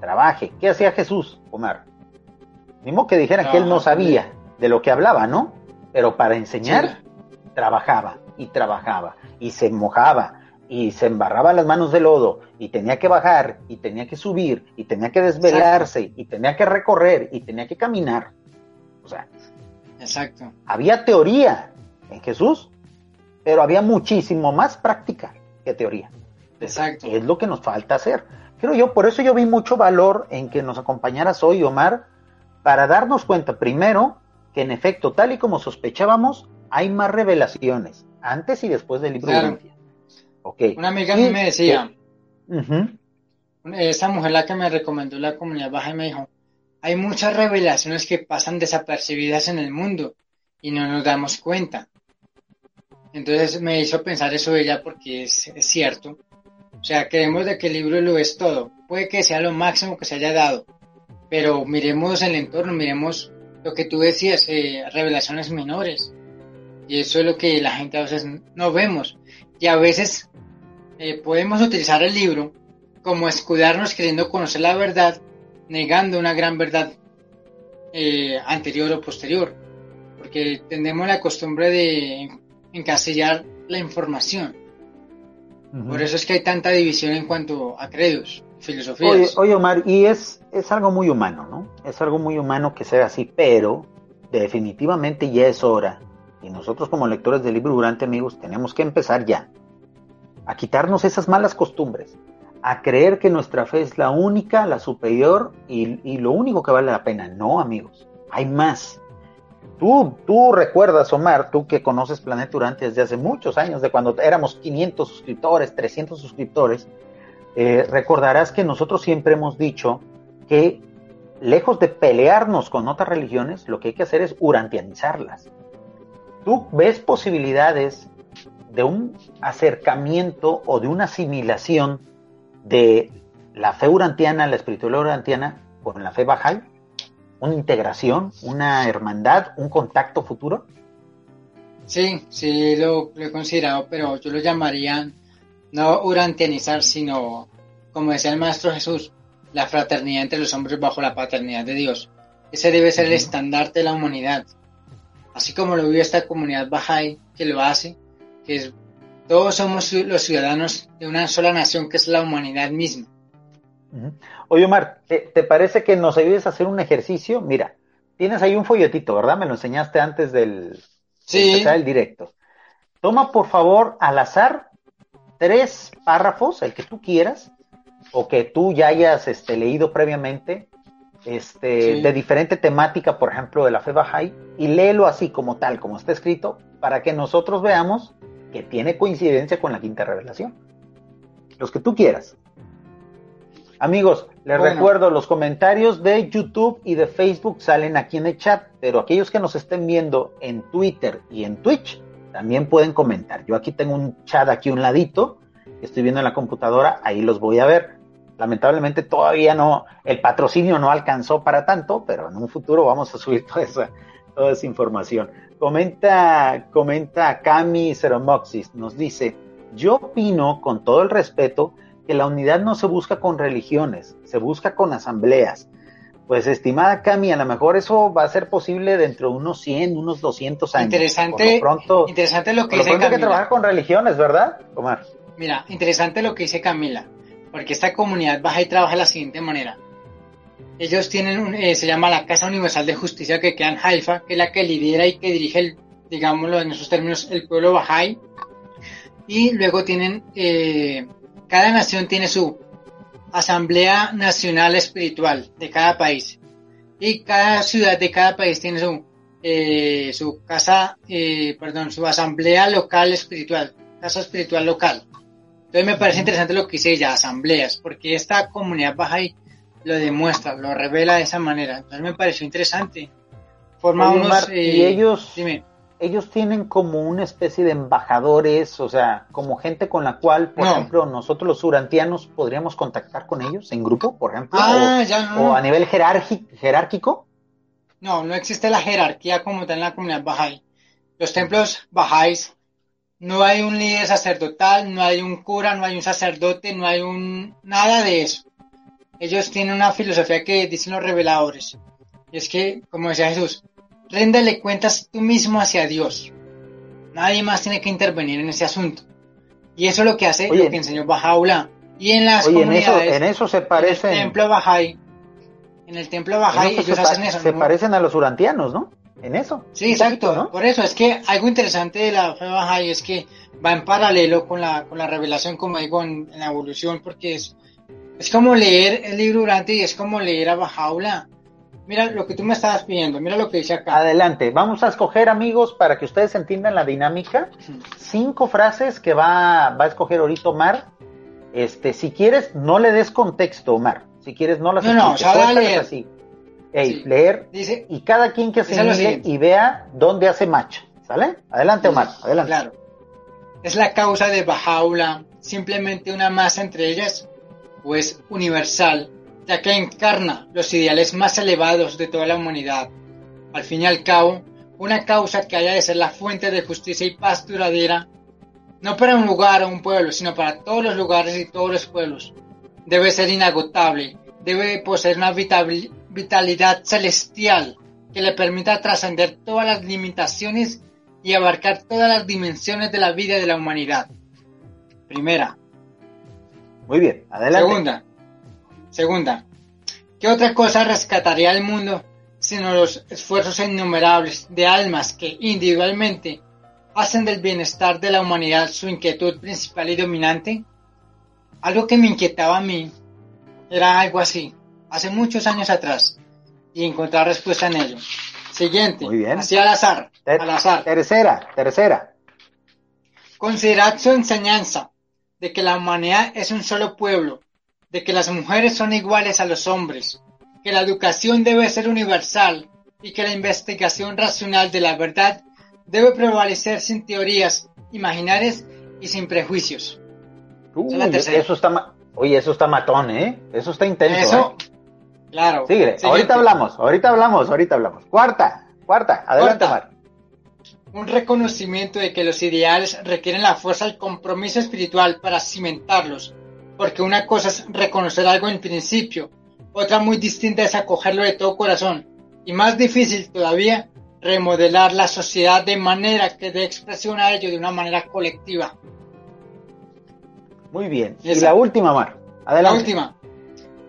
trabaje. ¿Qué hacía Jesús, Omar? Mismo que dijeran que él no sabía de lo que hablaba, ¿no? Pero para enseñar, trabajaba y trabajaba y se mojaba y se embarraba las manos de lodo y tenía que bajar y tenía que subir y tenía que desvelarse y tenía que recorrer y tenía que caminar. O sea, Exacto. había teoría en Jesús, pero había muchísimo más práctica que teoría. Exacto. Es lo que nos falta hacer. Creo yo, por eso yo vi mucho valor en que nos acompañaras hoy, Omar, para darnos cuenta, primero, que en efecto, tal y como sospechábamos, hay más revelaciones antes y después del libro Claro. de Okay. Una amiga mí me decía, esa mujer la que me recomendó la comunidad baja y me dijo, hay muchas revelaciones que pasan desapercibidas en el mundo y no nos damos cuenta. Entonces me hizo pensar eso ella porque es, cierto. O sea, creemos de que el libro lo es todo. Puede que sea lo máximo que se haya dado, pero miremos el entorno, miremos lo que tú decías, eh, revelaciones menores. Y eso es lo que la gente a veces no vemos. Y a veces eh, podemos utilizar el libro como escudarnos queriendo conocer la verdad, negando una gran verdad eh, anterior o posterior. Porque tenemos la costumbre de encasillar la información. Ujú. Por eso es que hay tanta división en cuanto a credos, Oye, filosofías. oye, Omar, y es, es algo muy humano, ¿no? Es algo muy humano que sea así, pero definitivamente ya es hora, y nosotros como lectores del libro Durante, amigos, tenemos que empezar ya a quitarnos esas malas costumbres, a creer que nuestra fe es la única, la superior y, lo único que vale la pena. No, amigos, hay más. Tú, tú recuerdas, Omar, tú que conoces Planeta Durante desde hace muchos años, de cuando éramos 500 suscriptores, 300 suscriptores, eh, recordarás que nosotros siempre hemos dicho que lejos de pelearnos con otras religiones, lo que hay que hacer es urantianizarlas. ¿Tú ves posibilidades de un acercamiento o de una asimilación de la fe urantiana, la espiritualidad urantiana con la fe bajal? ¿Una integración, una hermandad, un contacto futuro? Sí, sí, lo, lo he considerado, pero yo lo llamaría no urantianizar, sino, como decía el Maestro Jesús, la fraternidad entre los hombres bajo la paternidad de Dios. Ese debe ser el estandarte de la humanidad. Así como lo vive esta comunidad Bahá'í, que lo hace, que es, todos somos los ciudadanos de una sola nación, que es la humanidad misma. Oye, Omar, ¿te, te parece que nos ayudes a hacer un ejercicio? Mira, tienes ahí un folletito, ¿verdad? Me lo enseñaste antes del de Sí, empezar el directo. Toma, por favor, al azar tres párrafos, el que tú quieras, o que tú ya hayas este, leído previamente, este, Sí. de diferente temática, por ejemplo, de la fe Bahá'í, y léelo así como tal, como está escrito, para que nosotros veamos que tiene coincidencia con la quinta revelación. Los que tú quieras. Amigos, les Bueno. recuerdo, los comentarios de YouTube y de Facebook salen aquí en el chat, pero aquellos que nos estén viendo en Twitter y en Twitch también pueden comentar. Yo aquí tengo un chat aquí un ladito, que estoy viendo en la computadora, ahí los voy a ver. Lamentablemente todavía no, el patrocinio no alcanzó para tanto, pero en un futuro vamos a subir toda esa, toda esa información. Comenta, comenta Cami Ceromoxis, nos dice, yo opino con todo el respeto que la unidad no se busca con religiones, se busca con asambleas. Pues estimada Cami, a lo mejor eso va a ser posible dentro de unos 100, unos 200 años. Interesante, lo pronto, interesante lo por que lo dice pronto que trabajar con religiones, ¿verdad, Omar? Mira, interesante lo que dice Camila, porque esta comunidad baja y trabaja de la siguiente manera. Ellos tienen, un- eh, se llama la Casa Universal de Justicia que queda en Haifa, que es la que lidera y que dirige, el, digámoslo en esos términos, el pueblo Bahá'í. Y luego tienen, eh, cada nación tiene su Asamblea Nacional Espiritual de cada país. Y cada ciudad de cada país tiene su, eh, su casa, eh, perdón, su Asamblea Local Espiritual, Casa Espiritual Local. Entonces me parece interesante lo que dice ella, asambleas, porque esta comunidad baja y lo demuestra, lo revela de esa manera. Entonces me pareció interesante. Forma Oye, unos... Omar, eh, y ellos, Dime, ellos tienen como una especie de embajadores, o sea, como gente con la cual, por No. ejemplo, nosotros los urantianos podríamos contactar con ellos en grupo, por ejemplo, ah, ya o, a nivel jerárquico. no, no existe la jerarquía como tal en la comunidad Bahá'í. Los templos Bahá'ís no hay un líder sacerdotal, no hay un cura, no hay un sacerdote, no hay un nada de eso. Ellos tienen una filosofía que dicen los reveladores. Y es que, como decía Jesús, réndele cuentas tú mismo hacia Dios. Nadie más tiene que intervenir en ese asunto. Y eso es lo que hace, lo que enseñó Bahá'u'lláh. Y en las comunidades, en eso, se parecen. En el templo Bahá'í, en el templo Bahá'í ellos se hacen eso. Se parecen a los urantianos, ¿no? en eso. Sí, exacto. Por eso es que algo interesante de la fe Bahá'í es que va en paralelo con la, con la revelación, como digo, en, la evolución, porque es, es como leer el libro durante y es como leer a Bajaula. Mira lo que tú me estabas pidiendo, mira lo que dice acá. Adelante, vamos a escoger, amigos, para que ustedes entiendan la dinámica. Cinco frases que va, va a escoger ahorita Omar. Este, si quieres, no le des contexto, Omar. Si quieres, no las No, no, o así leer dice, y cada quien que se y vea dónde hace match. ¿Sale? Adelante, Omar, adelante. Claro. ¿Es la causa de Bajaula simplemente una masa entre ellas? ¿O es universal, ya que encarna los ideales más elevados de toda la humanidad? Al fin y al cabo, una causa que haya de ser la fuente de justicia y paz duradera, no para un lugar o un pueblo, sino para todos los lugares y todos los pueblos. Debe ser inagotable, debe poseer una vitalidad celestial que le permita trascender todas las limitaciones y abarcar todas las dimensiones de la vida de la humanidad. Primera. Muy bien, adelante. Segunda. Segunda. ¿Qué otra cosa rescataría el mundo sino los esfuerzos innumerables de almas que individualmente hacen del bienestar de la humanidad su inquietud principal y dominante? Algo que me inquietaba a mí era algo así hace muchos años atrás y encontrar respuesta en ello. Siguiente. Muy bien. Así al azar. al azar. Tercera, tercera. Considerad su enseñanza de que la humanidad es un solo pueblo, de que las mujeres son iguales a los hombres, que la educación debe ser universal y que la investigación racional de la verdad debe prevalecer sin teorías imaginarias y sin prejuicios. eso está, oye, eso está matón, ¿eh? Eso está intenso. Eso, ¿eh? Claro. Sigue, ahorita hablamos, ahorita hablamos, ahorita hablamos. Cuarta, cuarta, adelante, Mar. Un reconocimiento de que los ideales requieren la fuerza del compromiso espiritual para cimentarlos, porque una cosa es reconocer algo en principio, otra muy distinta es acogerlo de todo corazón, y más difícil todavía, remodelar la sociedad de manera que dé expresión a ello de una manera colectiva. Muy bien. Y, la última, Mar. Adelante. La última.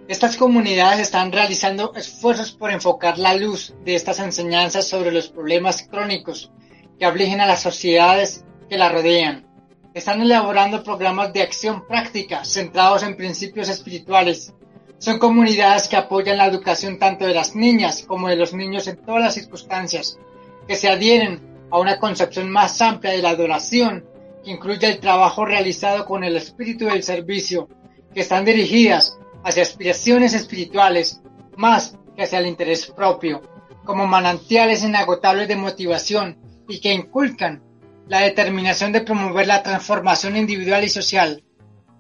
Estas comunidades están realizando esfuerzos por enfocar la luz de estas enseñanzas sobre los problemas crónicos que afligen a las sociedades que la rodean. Están elaborando programas de acción práctica centrados en principios espirituales. Son comunidades que apoyan la educación tanto de las niñas como de los niños en todas las circunstancias, que se adhieren a una concepción más amplia de la adoración, que incluye el trabajo realizado con el espíritu del servicio, que están dirigidas hacia aspiraciones espirituales más que hacia el interés propio, como manantiales inagotables de motivación y que inculcan la determinación de promover la transformación individual y social,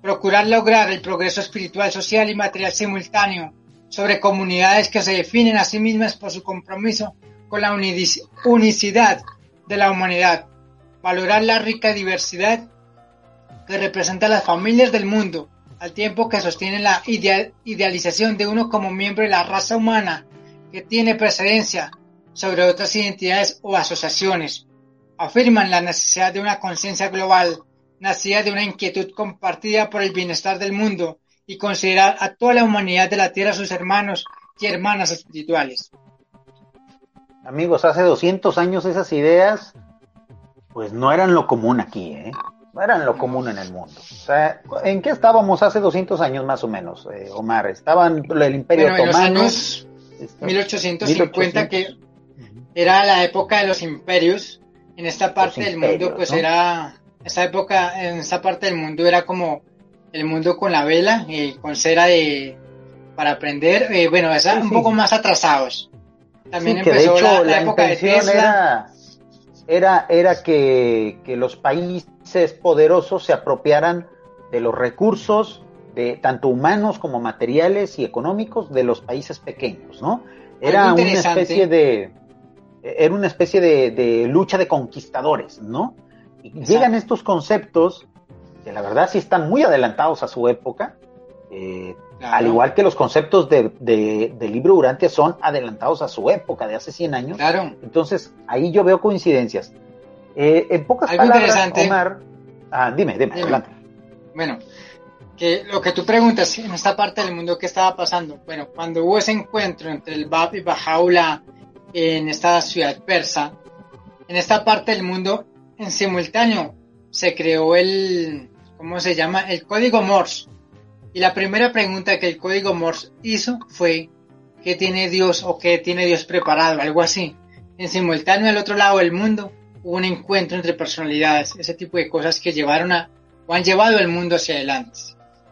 procurar lograr el progreso espiritual, social y material simultáneo sobre comunidades que se definen a sí mismas por su compromiso con la unicidad de la humanidad, valorar la rica diversidad que representa las familias del mundo al tiempo que sostienen la idealización de uno como miembro de la raza humana que tiene precedencia sobre otras identidades o asociaciones. Afirman la necesidad de una conciencia global, nacida de una inquietud compartida por el bienestar del mundo y considerar a toda la humanidad de la Tierra sus hermanos y hermanas espirituales. Amigos, hace 200 años esas ideas pues no eran lo común aquí, ¿eh? no eran lo común en el mundo. O sea, ¿en qué estábamos hace 200 años más o menos, eh, Omar? Estaban el Imperio bueno, Otomano. En los años 1850, que era la época de los imperios. En esta parte del mundo, pues era. Esta época, en esta parte del mundo era como el mundo con la vela, y con cera de para aprender. Eh, bueno, un poco más atrasados. También empezó la, época de Tesla era, era que, los países poderosos se apropiaran de los recursos, de tanto humanos como materiales y económicos, de los países pequeños, ¿no? era una especie de era una especie de, lucha de conquistadores, ¿no? Y llegan estos conceptos que la verdad sí están muy adelantados a su época, eh, al igual que los conceptos de, del libro Urantia son adelantados a su época, de hace 100 años. Claro. Entonces, ahí yo veo coincidencias. Eh, en pocas palabras, Omar... Ah, dime, dime, adelante. Bueno, que lo que tú preguntas en esta parte del mundo, ¿qué estaba pasando? Bueno, cuando hubo ese encuentro entre el Bab y Bajaula en esta ciudad persa, en esta parte del mundo, en simultáneo, se creó el, ¿cómo se llama? El código Morse. Y la primera pregunta que el código Morse hizo fue, ¿qué tiene Dios o qué tiene Dios preparado? Algo así. En simultáneo, al otro lado del mundo, hubo un encuentro entre personalidades, ese tipo de cosas que llevaron a, o han llevado el mundo hacia adelante.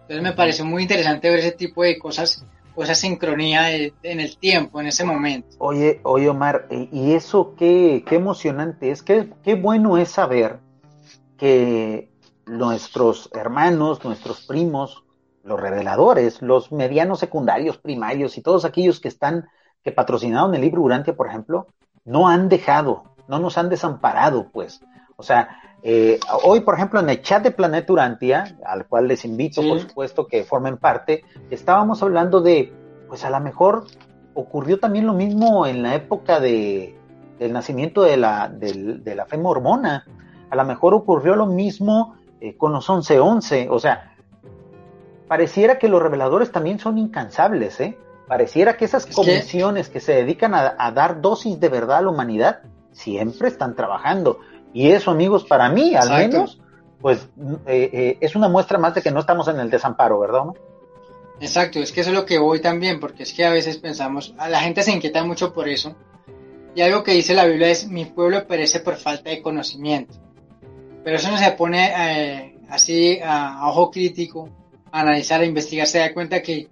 Entonces me pareció muy interesante ver ese tipo de cosas, esa sincronía en el tiempo, en ese momento. Oye, oye Omar, y eso qué, qué emocionante es, qué, qué bueno es saber que nuestros hermanos, nuestros primos, los reveladores, los medianos secundarios, primarios y todos aquellos que están, que patrocinaron el libro Urantia, por ejemplo, no han dejado, no nos han desamparado, pues. O sea, eh, hoy, por ejemplo, en el chat de Planeta Urantia, al cual les invito, por supuesto, que formen parte, estábamos hablando de, pues a lo mejor ocurrió también lo mismo en la época de, del nacimiento de la, de, la fe mormona. A lo mejor ocurrió lo mismo eh, con los 11-11. O sea, pareciera que los reveladores también son incansables, ¿eh? Pareciera que esas comisiones que... se dedican a, a, dar dosis de verdad a la humanidad siempre están trabajando. Y eso, amigos, para mí al menos, pues eh, eh, es una muestra más de que no estamos en el desamparo, ¿verdad? Exacto, es que eso es lo que voy también, porque es que a veces pensamos, a la gente se inquieta mucho por eso. Y algo que dice la Biblia es, mi pueblo perece por falta de conocimiento. Pero eso no se pone eh, así a, ojo crítico, a analizar, a investigar, se da cuenta que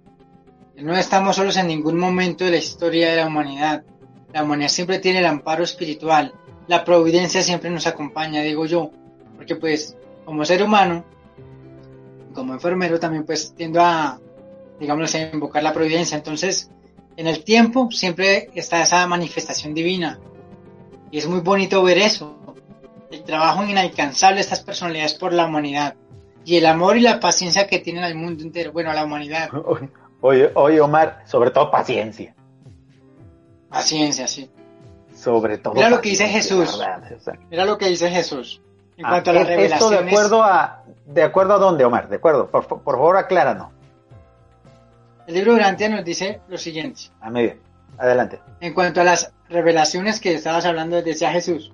no estamos solos en ningún momento de la historia de la humanidad. La humanidad siempre tiene el amparo espiritual la providencia siempre nos acompaña, digo yo, porque pues como ser humano, como enfermero también pues tiendo a, digamos, a invocar la providencia. Entonces, en el tiempo siempre está esa manifestación divina. Y es muy bonito ver eso. El trabajo inalcanzable de estas personalidades por la humanidad. Y el amor y la paciencia que tienen al mundo entero, bueno, a la humanidad. Oye, oye Omar, sobre todo paciencia. Paciencia, sí sobre todo. Mira lo que dice Jesús. Mira lo que dice Jesús. En ah, cuanto a las Esto de acuerdo a, de acuerdo a dónde, Omar, de acuerdo. Por, favor, acláranos. El libro de Urantia nos dice lo siguiente. A muy bien. Adelante. En cuanto a las revelaciones que estabas hablando, decía Jesús.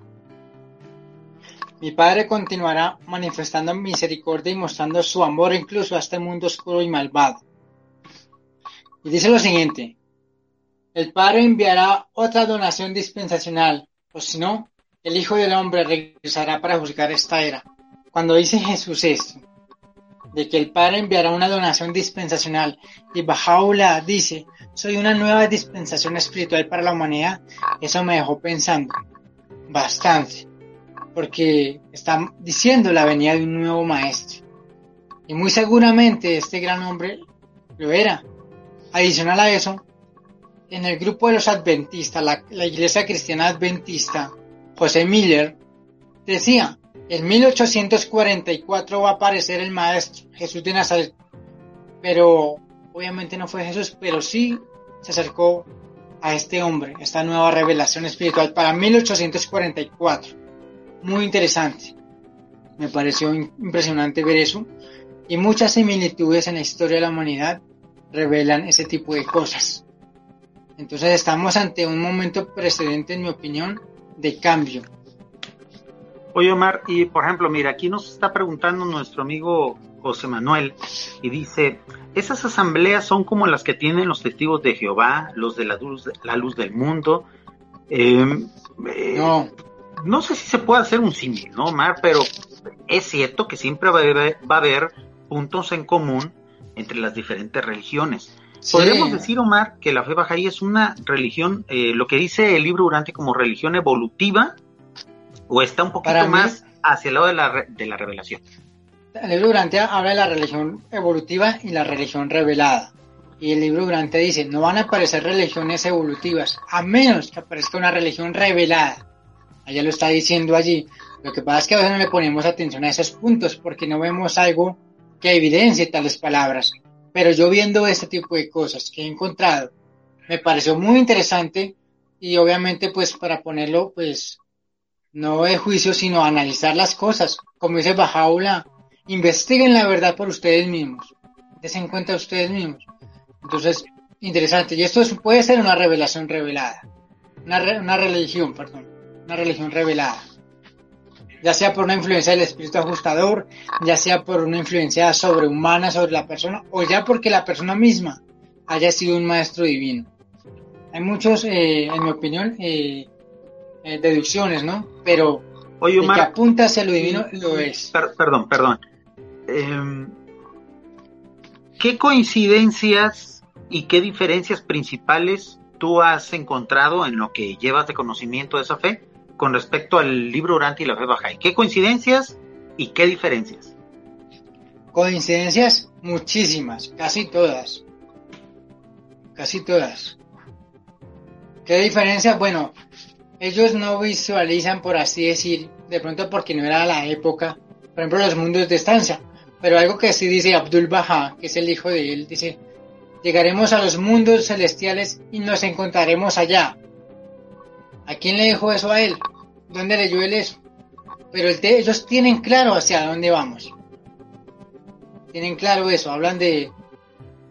Mi Padre continuará manifestando misericordia y mostrando su amor incluso a este mundo oscuro y malvado. Y dice lo siguiente, el Padre enviará otra donación dispensacional, o si no, el Hijo del Hombre regresará para juzgar esta era. Cuando dice Jesús esto, de que el Padre enviará una donación dispensacional y Bajaula dice, soy una nueva dispensación espiritual para la humanidad, eso me dejó pensando bastante, porque está diciendo la venida de un nuevo maestro. Y muy seguramente este gran hombre lo era. Adicional a eso, en el grupo de los adventistas, la, iglesia cristiana adventista, José Miller, decía, en 1844 va a aparecer el maestro Jesús de Nazaret, pero obviamente no fue Jesús, pero sí se acercó a este hombre, esta nueva revelación espiritual para 1844. Muy interesante. Me pareció impresionante ver eso. Y muchas similitudes en la historia de la humanidad revelan ese tipo de cosas. Entonces estamos ante un momento precedente, en mi opinión, de cambio. Oye, Omar, y por ejemplo, mira, aquí nos está preguntando nuestro amigo José Manuel y dice, esas asambleas son como las que tienen los testigos de Jehová, los de la luz, la luz del mundo. Em, eh, no. no sé si se puede hacer un símil, ¿no, Omar? Pero es cierto que siempre va a, haber, va a haber puntos en común entre las diferentes religiones. Podríamos decir, Omar, que la fe bajaí es una religión, eh, lo que dice el libro Durante como religión evolutiva, o está un poquito más hacia el lado de la, de la revelación. El libro Durante habla de la religión evolutiva y la religión revelada. Y el libro Durante dice, no van a aparecer religiones evolutivas, a menos que aparezca una religión revelada. Allá lo está diciendo allí. Lo que pasa es que a veces no le ponemos atención a esos puntos porque no vemos algo que evidencie tales palabras. Pero yo viendo este tipo de cosas que he encontrado, me pareció muy interesante y obviamente pues para ponerlo pues no de juicio sino analizar las cosas. Como dice Bajaula, investiguen la verdad por ustedes mismos. Desen cuenta ustedes mismos. Entonces, interesante. Y esto puede ser una revelación revelada. Una, una religión, perdón. Una religión revelada. Ya sea por una influencia del espíritu ajustador, ya sea por una influencia sobrehumana sobre la persona, o ya porque la persona misma haya sido un maestro divino. Hay muchos, eh, en mi opinión, eh, eh, deducciones, ¿no? Pero Oye, que apunta hacia lo divino lo es. perdón, perdón. Em, ¿Qué coincidencias y qué diferencias principales tú has encontrado en lo que llevas de conocimiento de esa fe con respecto al libro Urantia y la fe Bahá'í? ¿Qué coincidencias y qué diferencias? Coincidencias muchísimas, casi todas. Casi todas. ¿Qué diferencias? Bueno, ellos no visualizan, por así decir, de pronto porque no era la época, por ejemplo, los mundos de estancia. Pero algo que sí dice Abdul Baha, que es el hijo de él, dice, llegaremos a los mundos celestiales y nos encontraremos allá. ¿A quién le dijo eso a él? ¿Dónde leyó él eso? Pero ellos tienen claro hacia dónde vamos. Tienen claro eso, hablan de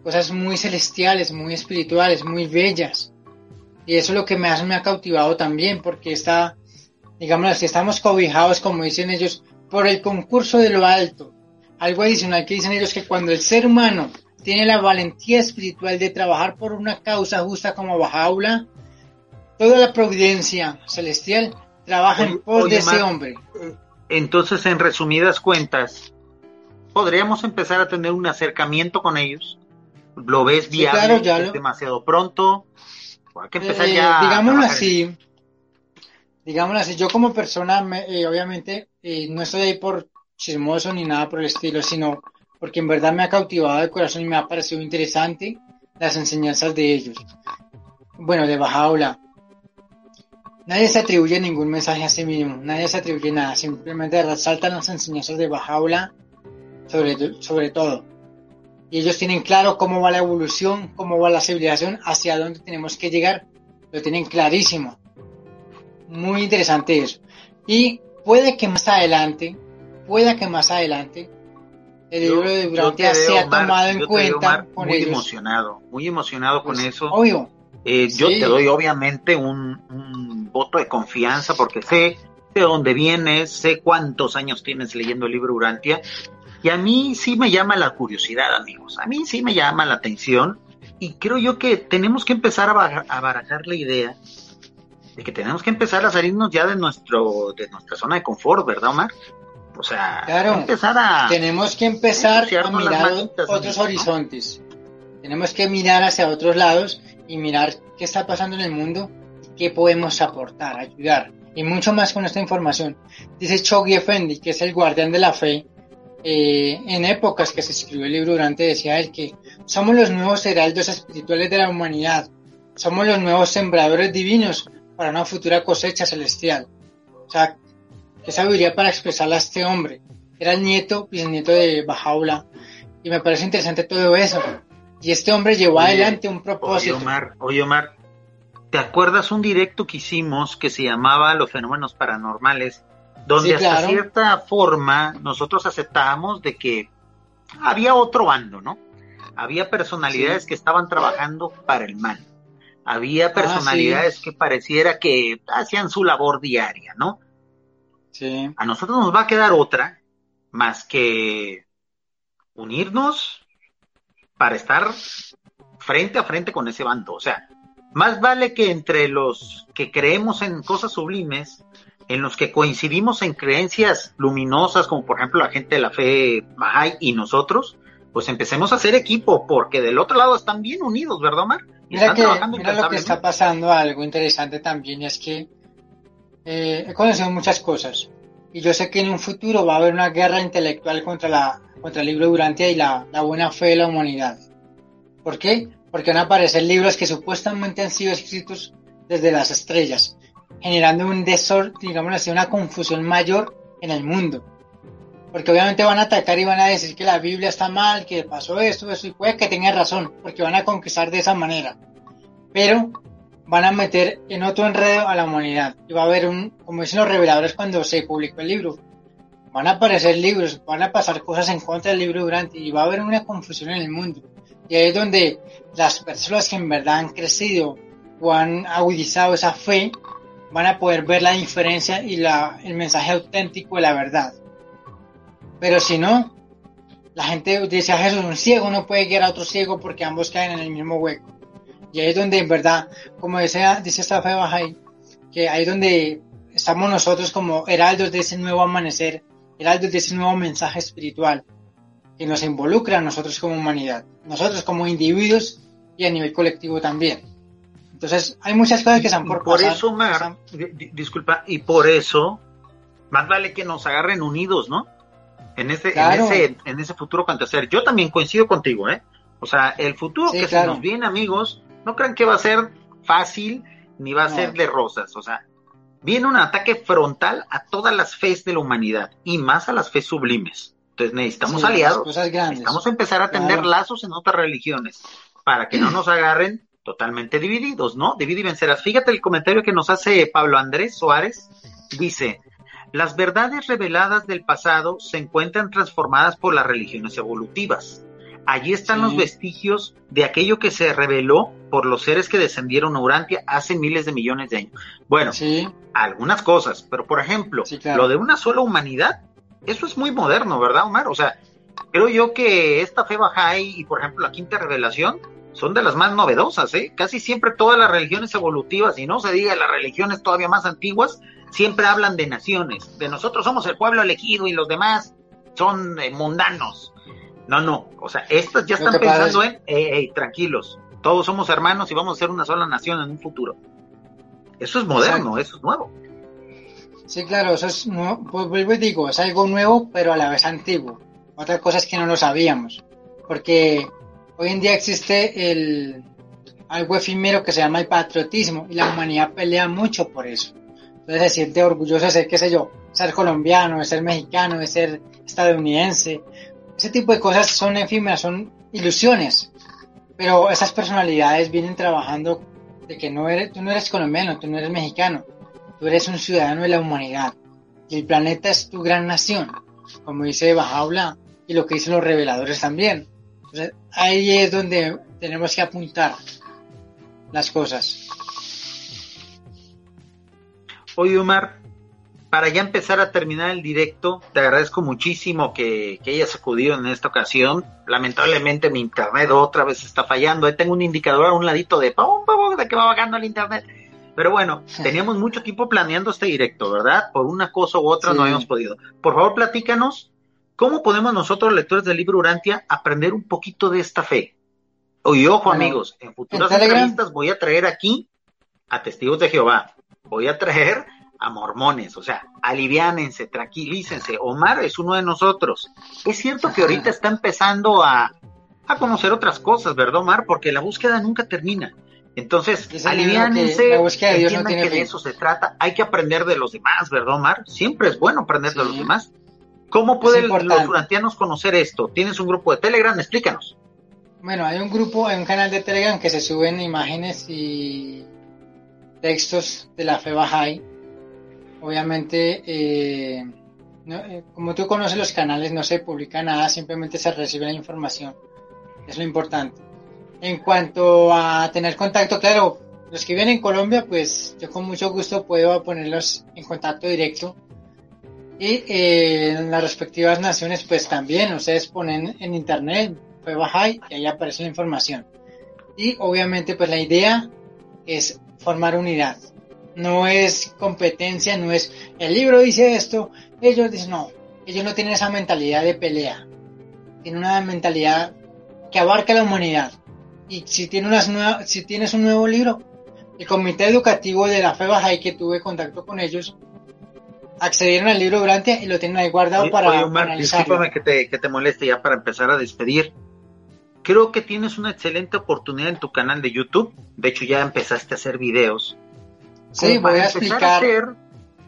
cosas muy celestiales, muy espirituales, muy bellas. Y eso es lo que me, me ha cautivado también, porque está, digamos así, estamos cobijados, como dicen ellos, por el concurso de lo alto. Algo adicional que dicen ellos que cuando el ser humano tiene la valentía espiritual de trabajar por una causa justa como Bajaula, toda la providencia celestial trabaja en pos de ese hombre. Entonces, en resumidas cuentas, podríamos empezar a tener un acercamiento con ellos. ¿Lo ves viable? Sí, claro, ya ¿Es lo... demasiado pronto? Hay que empezar Eh, ya. digámoslo así, digámoslo así, yo como persona, me- eh, obviamente, eh, no estoy ahí por chismoso ni nada por el estilo, sino porque en verdad me ha cautivado de corazón y me ha parecido interesante las enseñanzas de ellos. Bueno, de Bajaola. Nadie se atribuye ningún mensaje a sí mismo, nadie se atribuye nada, simplemente resaltan las enseñanzas de Bajaola sobre, sobre todo. Y ellos tienen claro cómo va la evolución, cómo va la civilización, hacia dónde tenemos que llegar, lo tienen clarísimo. Muy interesante eso. Y puede que más adelante, pueda que más adelante, el libro de Durantia sea Omar, tomado en veo, cuenta Omar, muy ellos. emocionado, muy emocionado con Pues, eso. Obvio. Eh, Yo te doy obviamente un, un voto de confianza porque sé de dónde vienes, sé cuántos años tienes leyendo el libro Urantia y a mí sí me llama la curiosidad, amigos. A mí sí me llama la atención y creo yo que tenemos que empezar a, baja- a barajar la idea de que tenemos que empezar a salirnos ya de nuestro de nuestra zona de confort, ¿verdad, Omar? O sea, Claro. empezar a Tenemos que empezar a mirar manitas, otros ¿no? horizontes. Tenemos que mirar hacia otros lados y mirar qué está pasando en el mundo qué podemos aportar, ayudar. Y mucho más con esta información. Dice Chogui Effendi, que es el guardián de la fe, eh, en épocas que se escribió el libro durante, decía él que somos los nuevos heraldos espirituales de la humanidad. Somos los nuevos sembradores divinos para una futura cosecha celestial. O sea, qué sabiduría para expresarla a este hombre. Era el nieto, bisnieto de Bajaula. Y me parece interesante todo eso. Y este hombre llevó Oye, adelante un Oye, propósito. Omar, oye, Omar, ¿te acuerdas un directo que hicimos que se llamaba Los fenómenos paranormales? Donde Sí, hasta cierta forma nosotros aceptábamos de que había otro bando, ¿no? Había personalidades Sí. que estaban trabajando para el mal. Había personalidades que pareciera que hacían su labor diaria, ¿no? Sí. A nosotros nos va a quedar otra más que unirnos para estar frente a frente con ese bando. O sea, más vale que entre los que creemos en cosas sublimes, en los que coincidimos en creencias luminosas, como por ejemplo la gente de la fe Bahá'í y nosotros, pues empecemos a hacer equipo, porque del otro lado están bien unidos, ¿verdad, Omar? Y Mira, que, mira lo que está pasando, algo interesante también, es que eh, he conocido muchas cosas. Y yo sé que en un futuro va a haber una guerra intelectual contra, la, contra el libro Durantia y la, la buena fe de la humanidad. ¿Por qué? Porque van a aparecer libros que supuestamente han sido escritos desde las estrellas, generando un desorden, digamos así, una confusión mayor en el mundo. Porque obviamente van a atacar y van a decir que la Biblia está mal, que pasó esto, eso, y puede que tenga razón, porque van a conquistar de esa manera. Pero van a meter en otro enredo a la humanidad. Y va a haber un, como dicen los reveladores cuando se publicó el libro, van a aparecer libros, van a pasar cosas en contra del libro durante y va a haber una confusión en el mundo. Y ahí es donde las personas que en verdad han crecido o han agudizado esa fe van a poder ver la diferencia y la, el mensaje auténtico de la verdad. Pero si no, la gente dice a Jesús, un ciego no puede guiar a otro ciego porque ambos caen en el mismo hueco. Y ahí es donde en verdad, como dice, esta fe baja que ahí es donde estamos nosotros como heraldos de ese nuevo amanecer, heraldos de ese nuevo mensaje espiritual que nos involucra a nosotros como humanidad, nosotros como individuos y a nivel colectivo también. Entonces, hay muchas cosas que se han por, por eso, Mar, disculpa, y por eso, más vale que nos agarren unidos, ¿no? En ese, en ese, en ese futuro acontecer. Yo también coincido contigo, ¿eh? O sea, el futuro que se nos viene, amigos, no crean que va a ser fácil ni va a ser de rosas. O sea, viene un ataque frontal a todas las fes de la humanidad y más a las fes sublimes. Entonces necesitamos aliados. Necesitamos empezar a tender lazos en otras religiones para que no nos agarren totalmente divididos, ¿no? Divide y vencerás. Fíjate el comentario que nos hace Pablo Andrés Suárez. Dice, las verdades reveladas del pasado se encuentran transformadas por las religiones evolutivas. Allí están los vestigios de aquello que se reveló por los seres que descendieron a Urantia hace miles de millones de años. Bueno, algunas cosas, pero por ejemplo, lo de una sola humanidad, eso es muy moderno, ¿verdad, Omar? O sea, creo yo que esta fe Bahá'í y, por ejemplo, la quinta revelación son de las más novedosas, ¿eh? Casi siempre todas las religiones evolutivas, y no se diga las religiones todavía más antiguas, siempre hablan de naciones, de nosotros somos el pueblo elegido y los demás son eh, mundanos. No, no, o sea, estos ya están pensando en, hey, tranquilos, todos somos hermanos y vamos a ser una sola nación en un futuro. Eso es moderno, eso es nuevo. Sí, claro, eso es nuevo, pues vuelvo y digo, es algo nuevo, pero a la vez antiguo. Otra cosa es que no lo sabíamos, porque hoy en día existe el algo efímero que se llama el patriotismo y la humanidad pelea mucho por eso. Entonces se siente orgulloso de ser, qué sé yo, ser colombiano, de ser mexicano, de ser estadounidense, ese tipo de cosas son efímeras, son ilusiones. Pero esas personalidades vienen trabajando de que no eres, tú no eres colombiano, tú no eres mexicano, tú eres un ciudadano de la humanidad. Y el planeta es tu gran nación, como dice Bajaula y lo que dicen los reveladores también. Entonces, ahí es donde tenemos que apuntar las cosas. Oye, Omar, para ya empezar a terminar el directo, te agradezco muchísimo que, que hayas acudido en esta ocasión. Lamentablemente mi internet otra vez está fallando. Ahí tengo un indicador a un ladito de pum, pum, de que va bajando el internet. Pero bueno, teníamos mucho tiempo planeando este directo, ¿verdad? Por una cosa u otra no habíamos podido. Por favor, platícanos, ¿cómo podemos nosotros, lectores del libro Urantia, aprender un poquito de esta fe? Y ojo, amigos, en futuras entrevistas voy a traer aquí a testigos de Jehová. Voy a traer a mormones, o sea, aliviánense, tranquilícense. Omar es uno de nosotros. Es cierto que ahorita está empezando a, a conocer otras cosas, ¿verdad, Omar? Porque la búsqueda nunca termina. Entonces, aliviánense, entiendan que de eso se trata. Hay que aprender de los demás, ¿verdad, Omar? Siempre es bueno aprender de los demás. ¿Cómo pueden los urantianos conocer esto? ¿Tienes un grupo de Telegram? Explícanos. Bueno, hay un grupo, hay un canal de Telegram que se suben imágenes y textos de la fe Bahá'í Obviamente, eh, eh, como tú conoces los canales, no se publica nada, simplemente se recibe la información. Es lo importante. En cuanto a tener contacto, claro, los que viven en Colombia, pues yo con mucho gusto puedo ponerlos en contacto directo. Y eh, en las respectivas naciones, pues también ustedes ponen en internet, fue Bahá'í, y ahí aparece la información. Y obviamente, pues la idea es formar unidad no es competencia, no es el libro dice esto, ellos dicen no, ellos no tienen esa mentalidad de pelea, tienen una mentalidad que abarca la humanidad. Y si, tiene unas si tienes un nuevo libro, el comité educativo de la Fe Baja y que tuve contacto con ellos, accedieron al libro durante y lo tienen ahí guardado para, oye, Omar, Discúlpame que te, que te moleste ya para empezar a despedir. creo que tienes una excelente oportunidad en tu canal de YouTube. De hecho, ya empezaste a hacer videos. Sí, voy a explicar. A hacer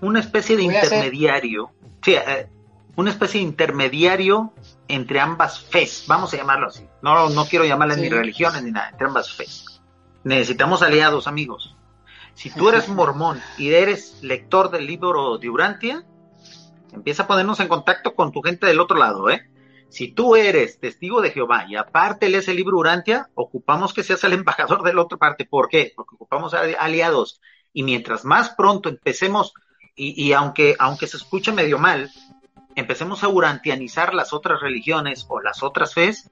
una especie de intermediario. Sí, eh, una especie de intermediario entre ambas fes, vamos a llamarlo así. No, no quiero llamarlas ni religiones ni nada, entre ambas fes. Necesitamos aliados, amigos. Si tú eres mormón y eres lector del libro de Urantia, empieza a ponernos en contacto con tu gente del otro lado, ¿eh? Si tú eres testigo de Jehová y aparte lees el libro Urantia, ocupamos que seas el embajador de la otra parte. ¿Por qué? Porque ocupamos aliados. Y mientras más pronto empecemos, y, y aunque, aunque se escuche medio mal, empecemos a urantianizar las otras religiones o las otras fes,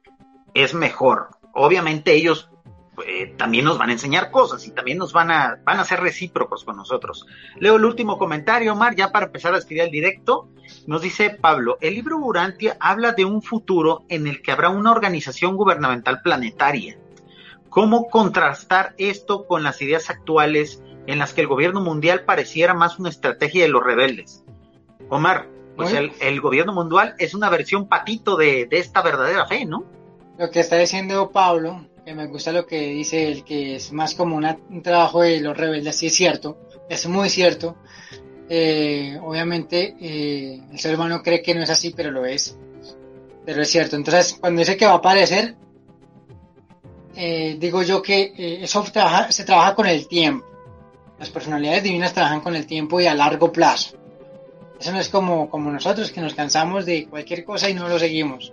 es mejor. Obviamente ellos eh, también nos van a enseñar cosas y también nos van a, van a ser recíprocos con nosotros. Leo el último comentario, Omar, ya para empezar a escribir el directo. Nos dice Pablo, el libro Urantia habla de un futuro en el que habrá una organización gubernamental planetaria. ¿Cómo contrastar esto con las ideas actuales en las que el gobierno mundial pareciera más una estrategia de los rebeldes? Omar, pues el, el, gobierno mundial es una versión patito de, de esta verdadera fe, ¿no? Lo que está diciendo Pablo que me gusta lo que dice él, que es más como un trabajo de los rebeldes, sí es cierto, es muy cierto. Eh, obviamente eh, el ser humano cree que no es así, pero lo es. Pero es cierto. Entonces, cuando dice que va a aparecer, eh, digo yo que eso se trabaja con el tiempo. Las personalidades divinas trabajan con el tiempo y a largo plazo. Eso no es como, como nosotros que nos cansamos de cualquier cosa y no lo seguimos.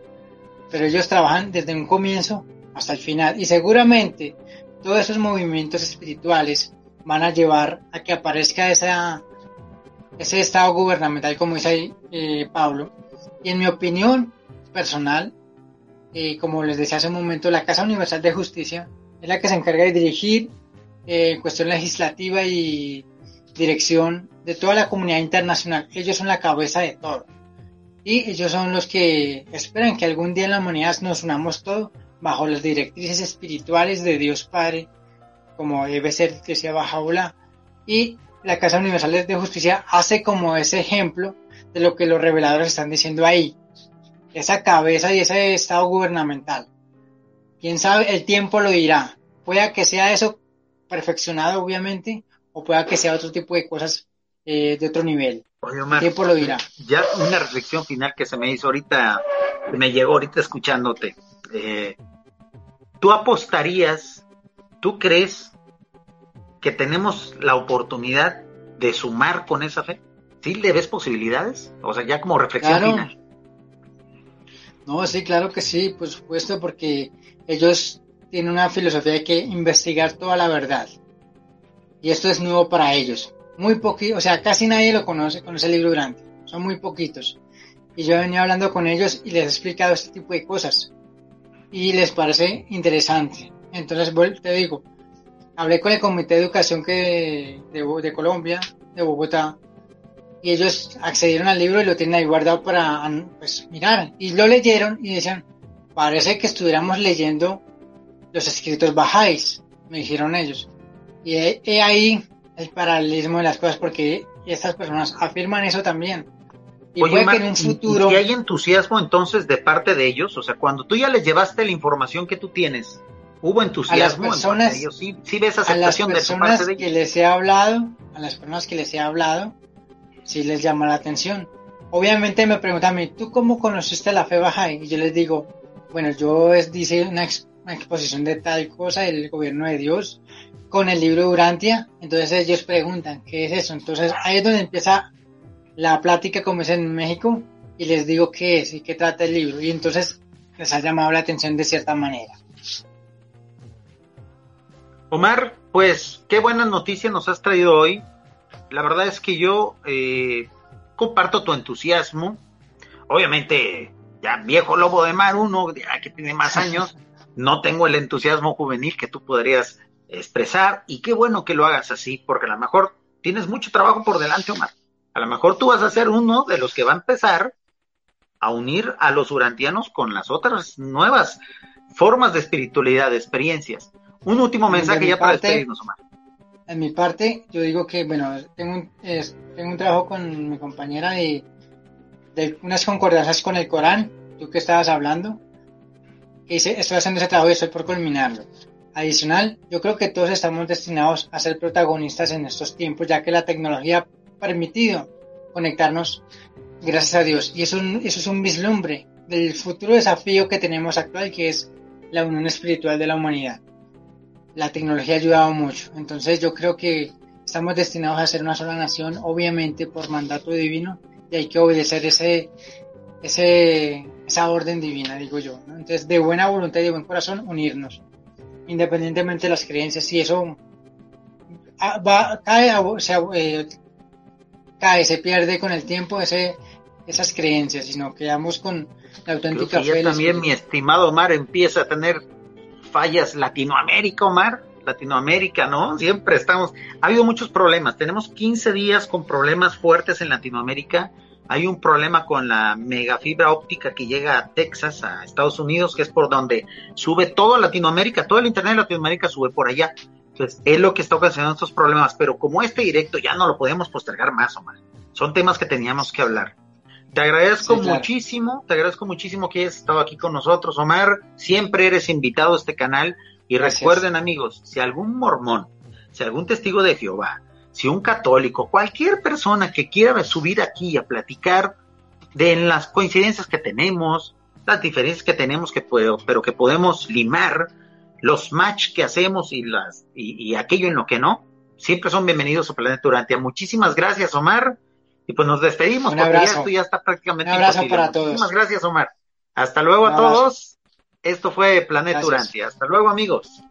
Pero ellos trabajan desde un comienzo hasta el final. Y seguramente todos esos movimientos espirituales van a llevar a que aparezca ese estado gubernamental, como dice ahí eh, Pablo. Y en mi opinión personal, eh, como les decía hace un momento, la Casa Universal de Justicia es la que se encarga de dirigir eh, cuestión legislativa y dirección de toda la comunidad internacional. Ellos son la cabeza de todo. Y ellos son los que esperan que algún día en la humanidad nos unamos todos bajo las directrices espirituales de Dios Padre, como debe ser que sea Bajaula, y la Casa Universal de Justicia hace como ese ejemplo de lo que los reveladores están diciendo ahí, esa cabeza y ese estado gubernamental. Quién sabe, el tiempo lo dirá. Pueda que sea eso perfeccionado, obviamente, o pueda que sea otro tipo de cosas eh, de otro nivel. el tiempo lo dirá. Ya una reflexión final que se me hizo ahorita, me llegó ahorita escuchándote. Eh, ¿Tú apostarías, tú crees que tenemos la oportunidad de sumar con esa fe? ¿Sí le ves posibilidades? O sea, ya como reflexión final. No, sí, claro que sí, por supuesto, porque ellos tienen una filosofía de que investigar toda la verdad. Y esto es nuevo para ellos. Muy poquito, o sea, casi nadie lo conoce, con ese libro grande. Son muy poquitos. Y yo he venido hablando con ellos y les he explicado este tipo de cosas y les parece interesante. Entonces, te digo, hablé con el Comité de Educación que de, de Colombia, de Bogotá, y ellos accedieron al libro y lo tienen ahí guardado para pues, mirar. Y lo leyeron y decían, parece que estuviéramos leyendo los escritos bajáis, me dijeron ellos. Y he ahí el paralelismo de las cosas porque estas personas afirman eso también. Y Oye, que en un futuro... ¿y, hay entusiasmo entonces de parte de ellos? O sea, cuando tú ya les llevaste la información que tú tienes, ¿hubo entusiasmo? A las personas, ellos? ¿Sí, sí ves aceptación a las personas de que les he hablado, a las personas que les he hablado, sí les llama la atención. Obviamente me preguntan a mí, ¿tú cómo conociste la fe baja? Y yo les digo, bueno, yo es, dice una, exposición de tal cosa del gobierno de Dios con el libro Durantia. Entonces ellos preguntan, ¿qué es eso? Entonces ahí es donde empieza la plática como es en México y les digo qué es y qué trata el libro y entonces les ha llamado la atención de cierta manera. Omar, pues qué buenas noticias nos has traído hoy. La verdad es que yo eh, comparto tu entusiasmo. Obviamente, ya viejo lobo de mar, uno ya que tiene más años, no tengo el entusiasmo juvenil que tú podrías expresar. Y qué bueno que lo hagas así, porque a lo mejor tienes mucho trabajo por delante, Omar. A lo mejor tú vas a ser uno de los que va a empezar a unir a los urantianos con las otras nuevas formas de espiritualidad, de experiencias. Un último mensaje ya para despedirnos, Omar. En mi parte, yo digo que, bueno, tengo un, tengo un trabajo con mi compañera de, de unas concordancias con el Corán, tú que estabas hablando, dice, estoy haciendo ese trabajo y estoy por culminarlo. Adicional, yo creo que todos estamos destinados a ser protagonistas en estos tiempos, ya que la tecnología ha permitido conectarnos, gracias a Dios. Y eso, eso es un vislumbre del futuro desafío que tenemos actual, que es la unión espiritual de la humanidad. La tecnología ha ayudado mucho. Entonces yo creo que estamos destinados a ser una sola nación, obviamente por mandato divino, y hay que obedecer ese, ese, esa orden divina, digo yo. Entonces, de buena voluntad y de buen corazón, unirnos, independientemente de las creencias, y eso va, cae, se, eh, cae, se pierde con el tiempo ese, esas creencias, sino quedamos con la auténtica fe. también, mi estimado Omar, empieza a tener fallas Latinoamérica, Omar. Latinoamérica, ¿no? Siempre estamos. Ha habido muchos problemas. Tenemos 15 días con problemas fuertes en Latinoamérica. Hay un problema con la megafibra óptica que llega a Texas, a Estados Unidos, que es por donde sube toda Latinoamérica, todo el Internet de Latinoamérica sube por allá. Entonces, es lo que está ocasionando estos problemas. Pero como este directo ya no lo podemos postergar más, Omar. Son temas que teníamos que hablar. Te agradezco muchísimo, te agradezco muchísimo que hayas estado aquí con nosotros, Omar. Siempre eres invitado a este canal. Y recuerden, amigos, si algún mormón, si algún testigo de Jehová, si un católico, cualquier persona que quiera subir aquí a platicar de las coincidencias que tenemos, las diferencias que tenemos, que puedo, pero que podemos limar, los match que hacemos y las y, aquello en lo que no, siempre son bienvenidos a Planeta Urantia. Muchísimas gracias, Omar. Y pues nos despedimos porque ya esto ya está prácticamente. Un abrazo para todos. Muchísimas gracias, Omar. Hasta luego a todos. Esto fue Planeta Urantia. Hasta luego, amigos.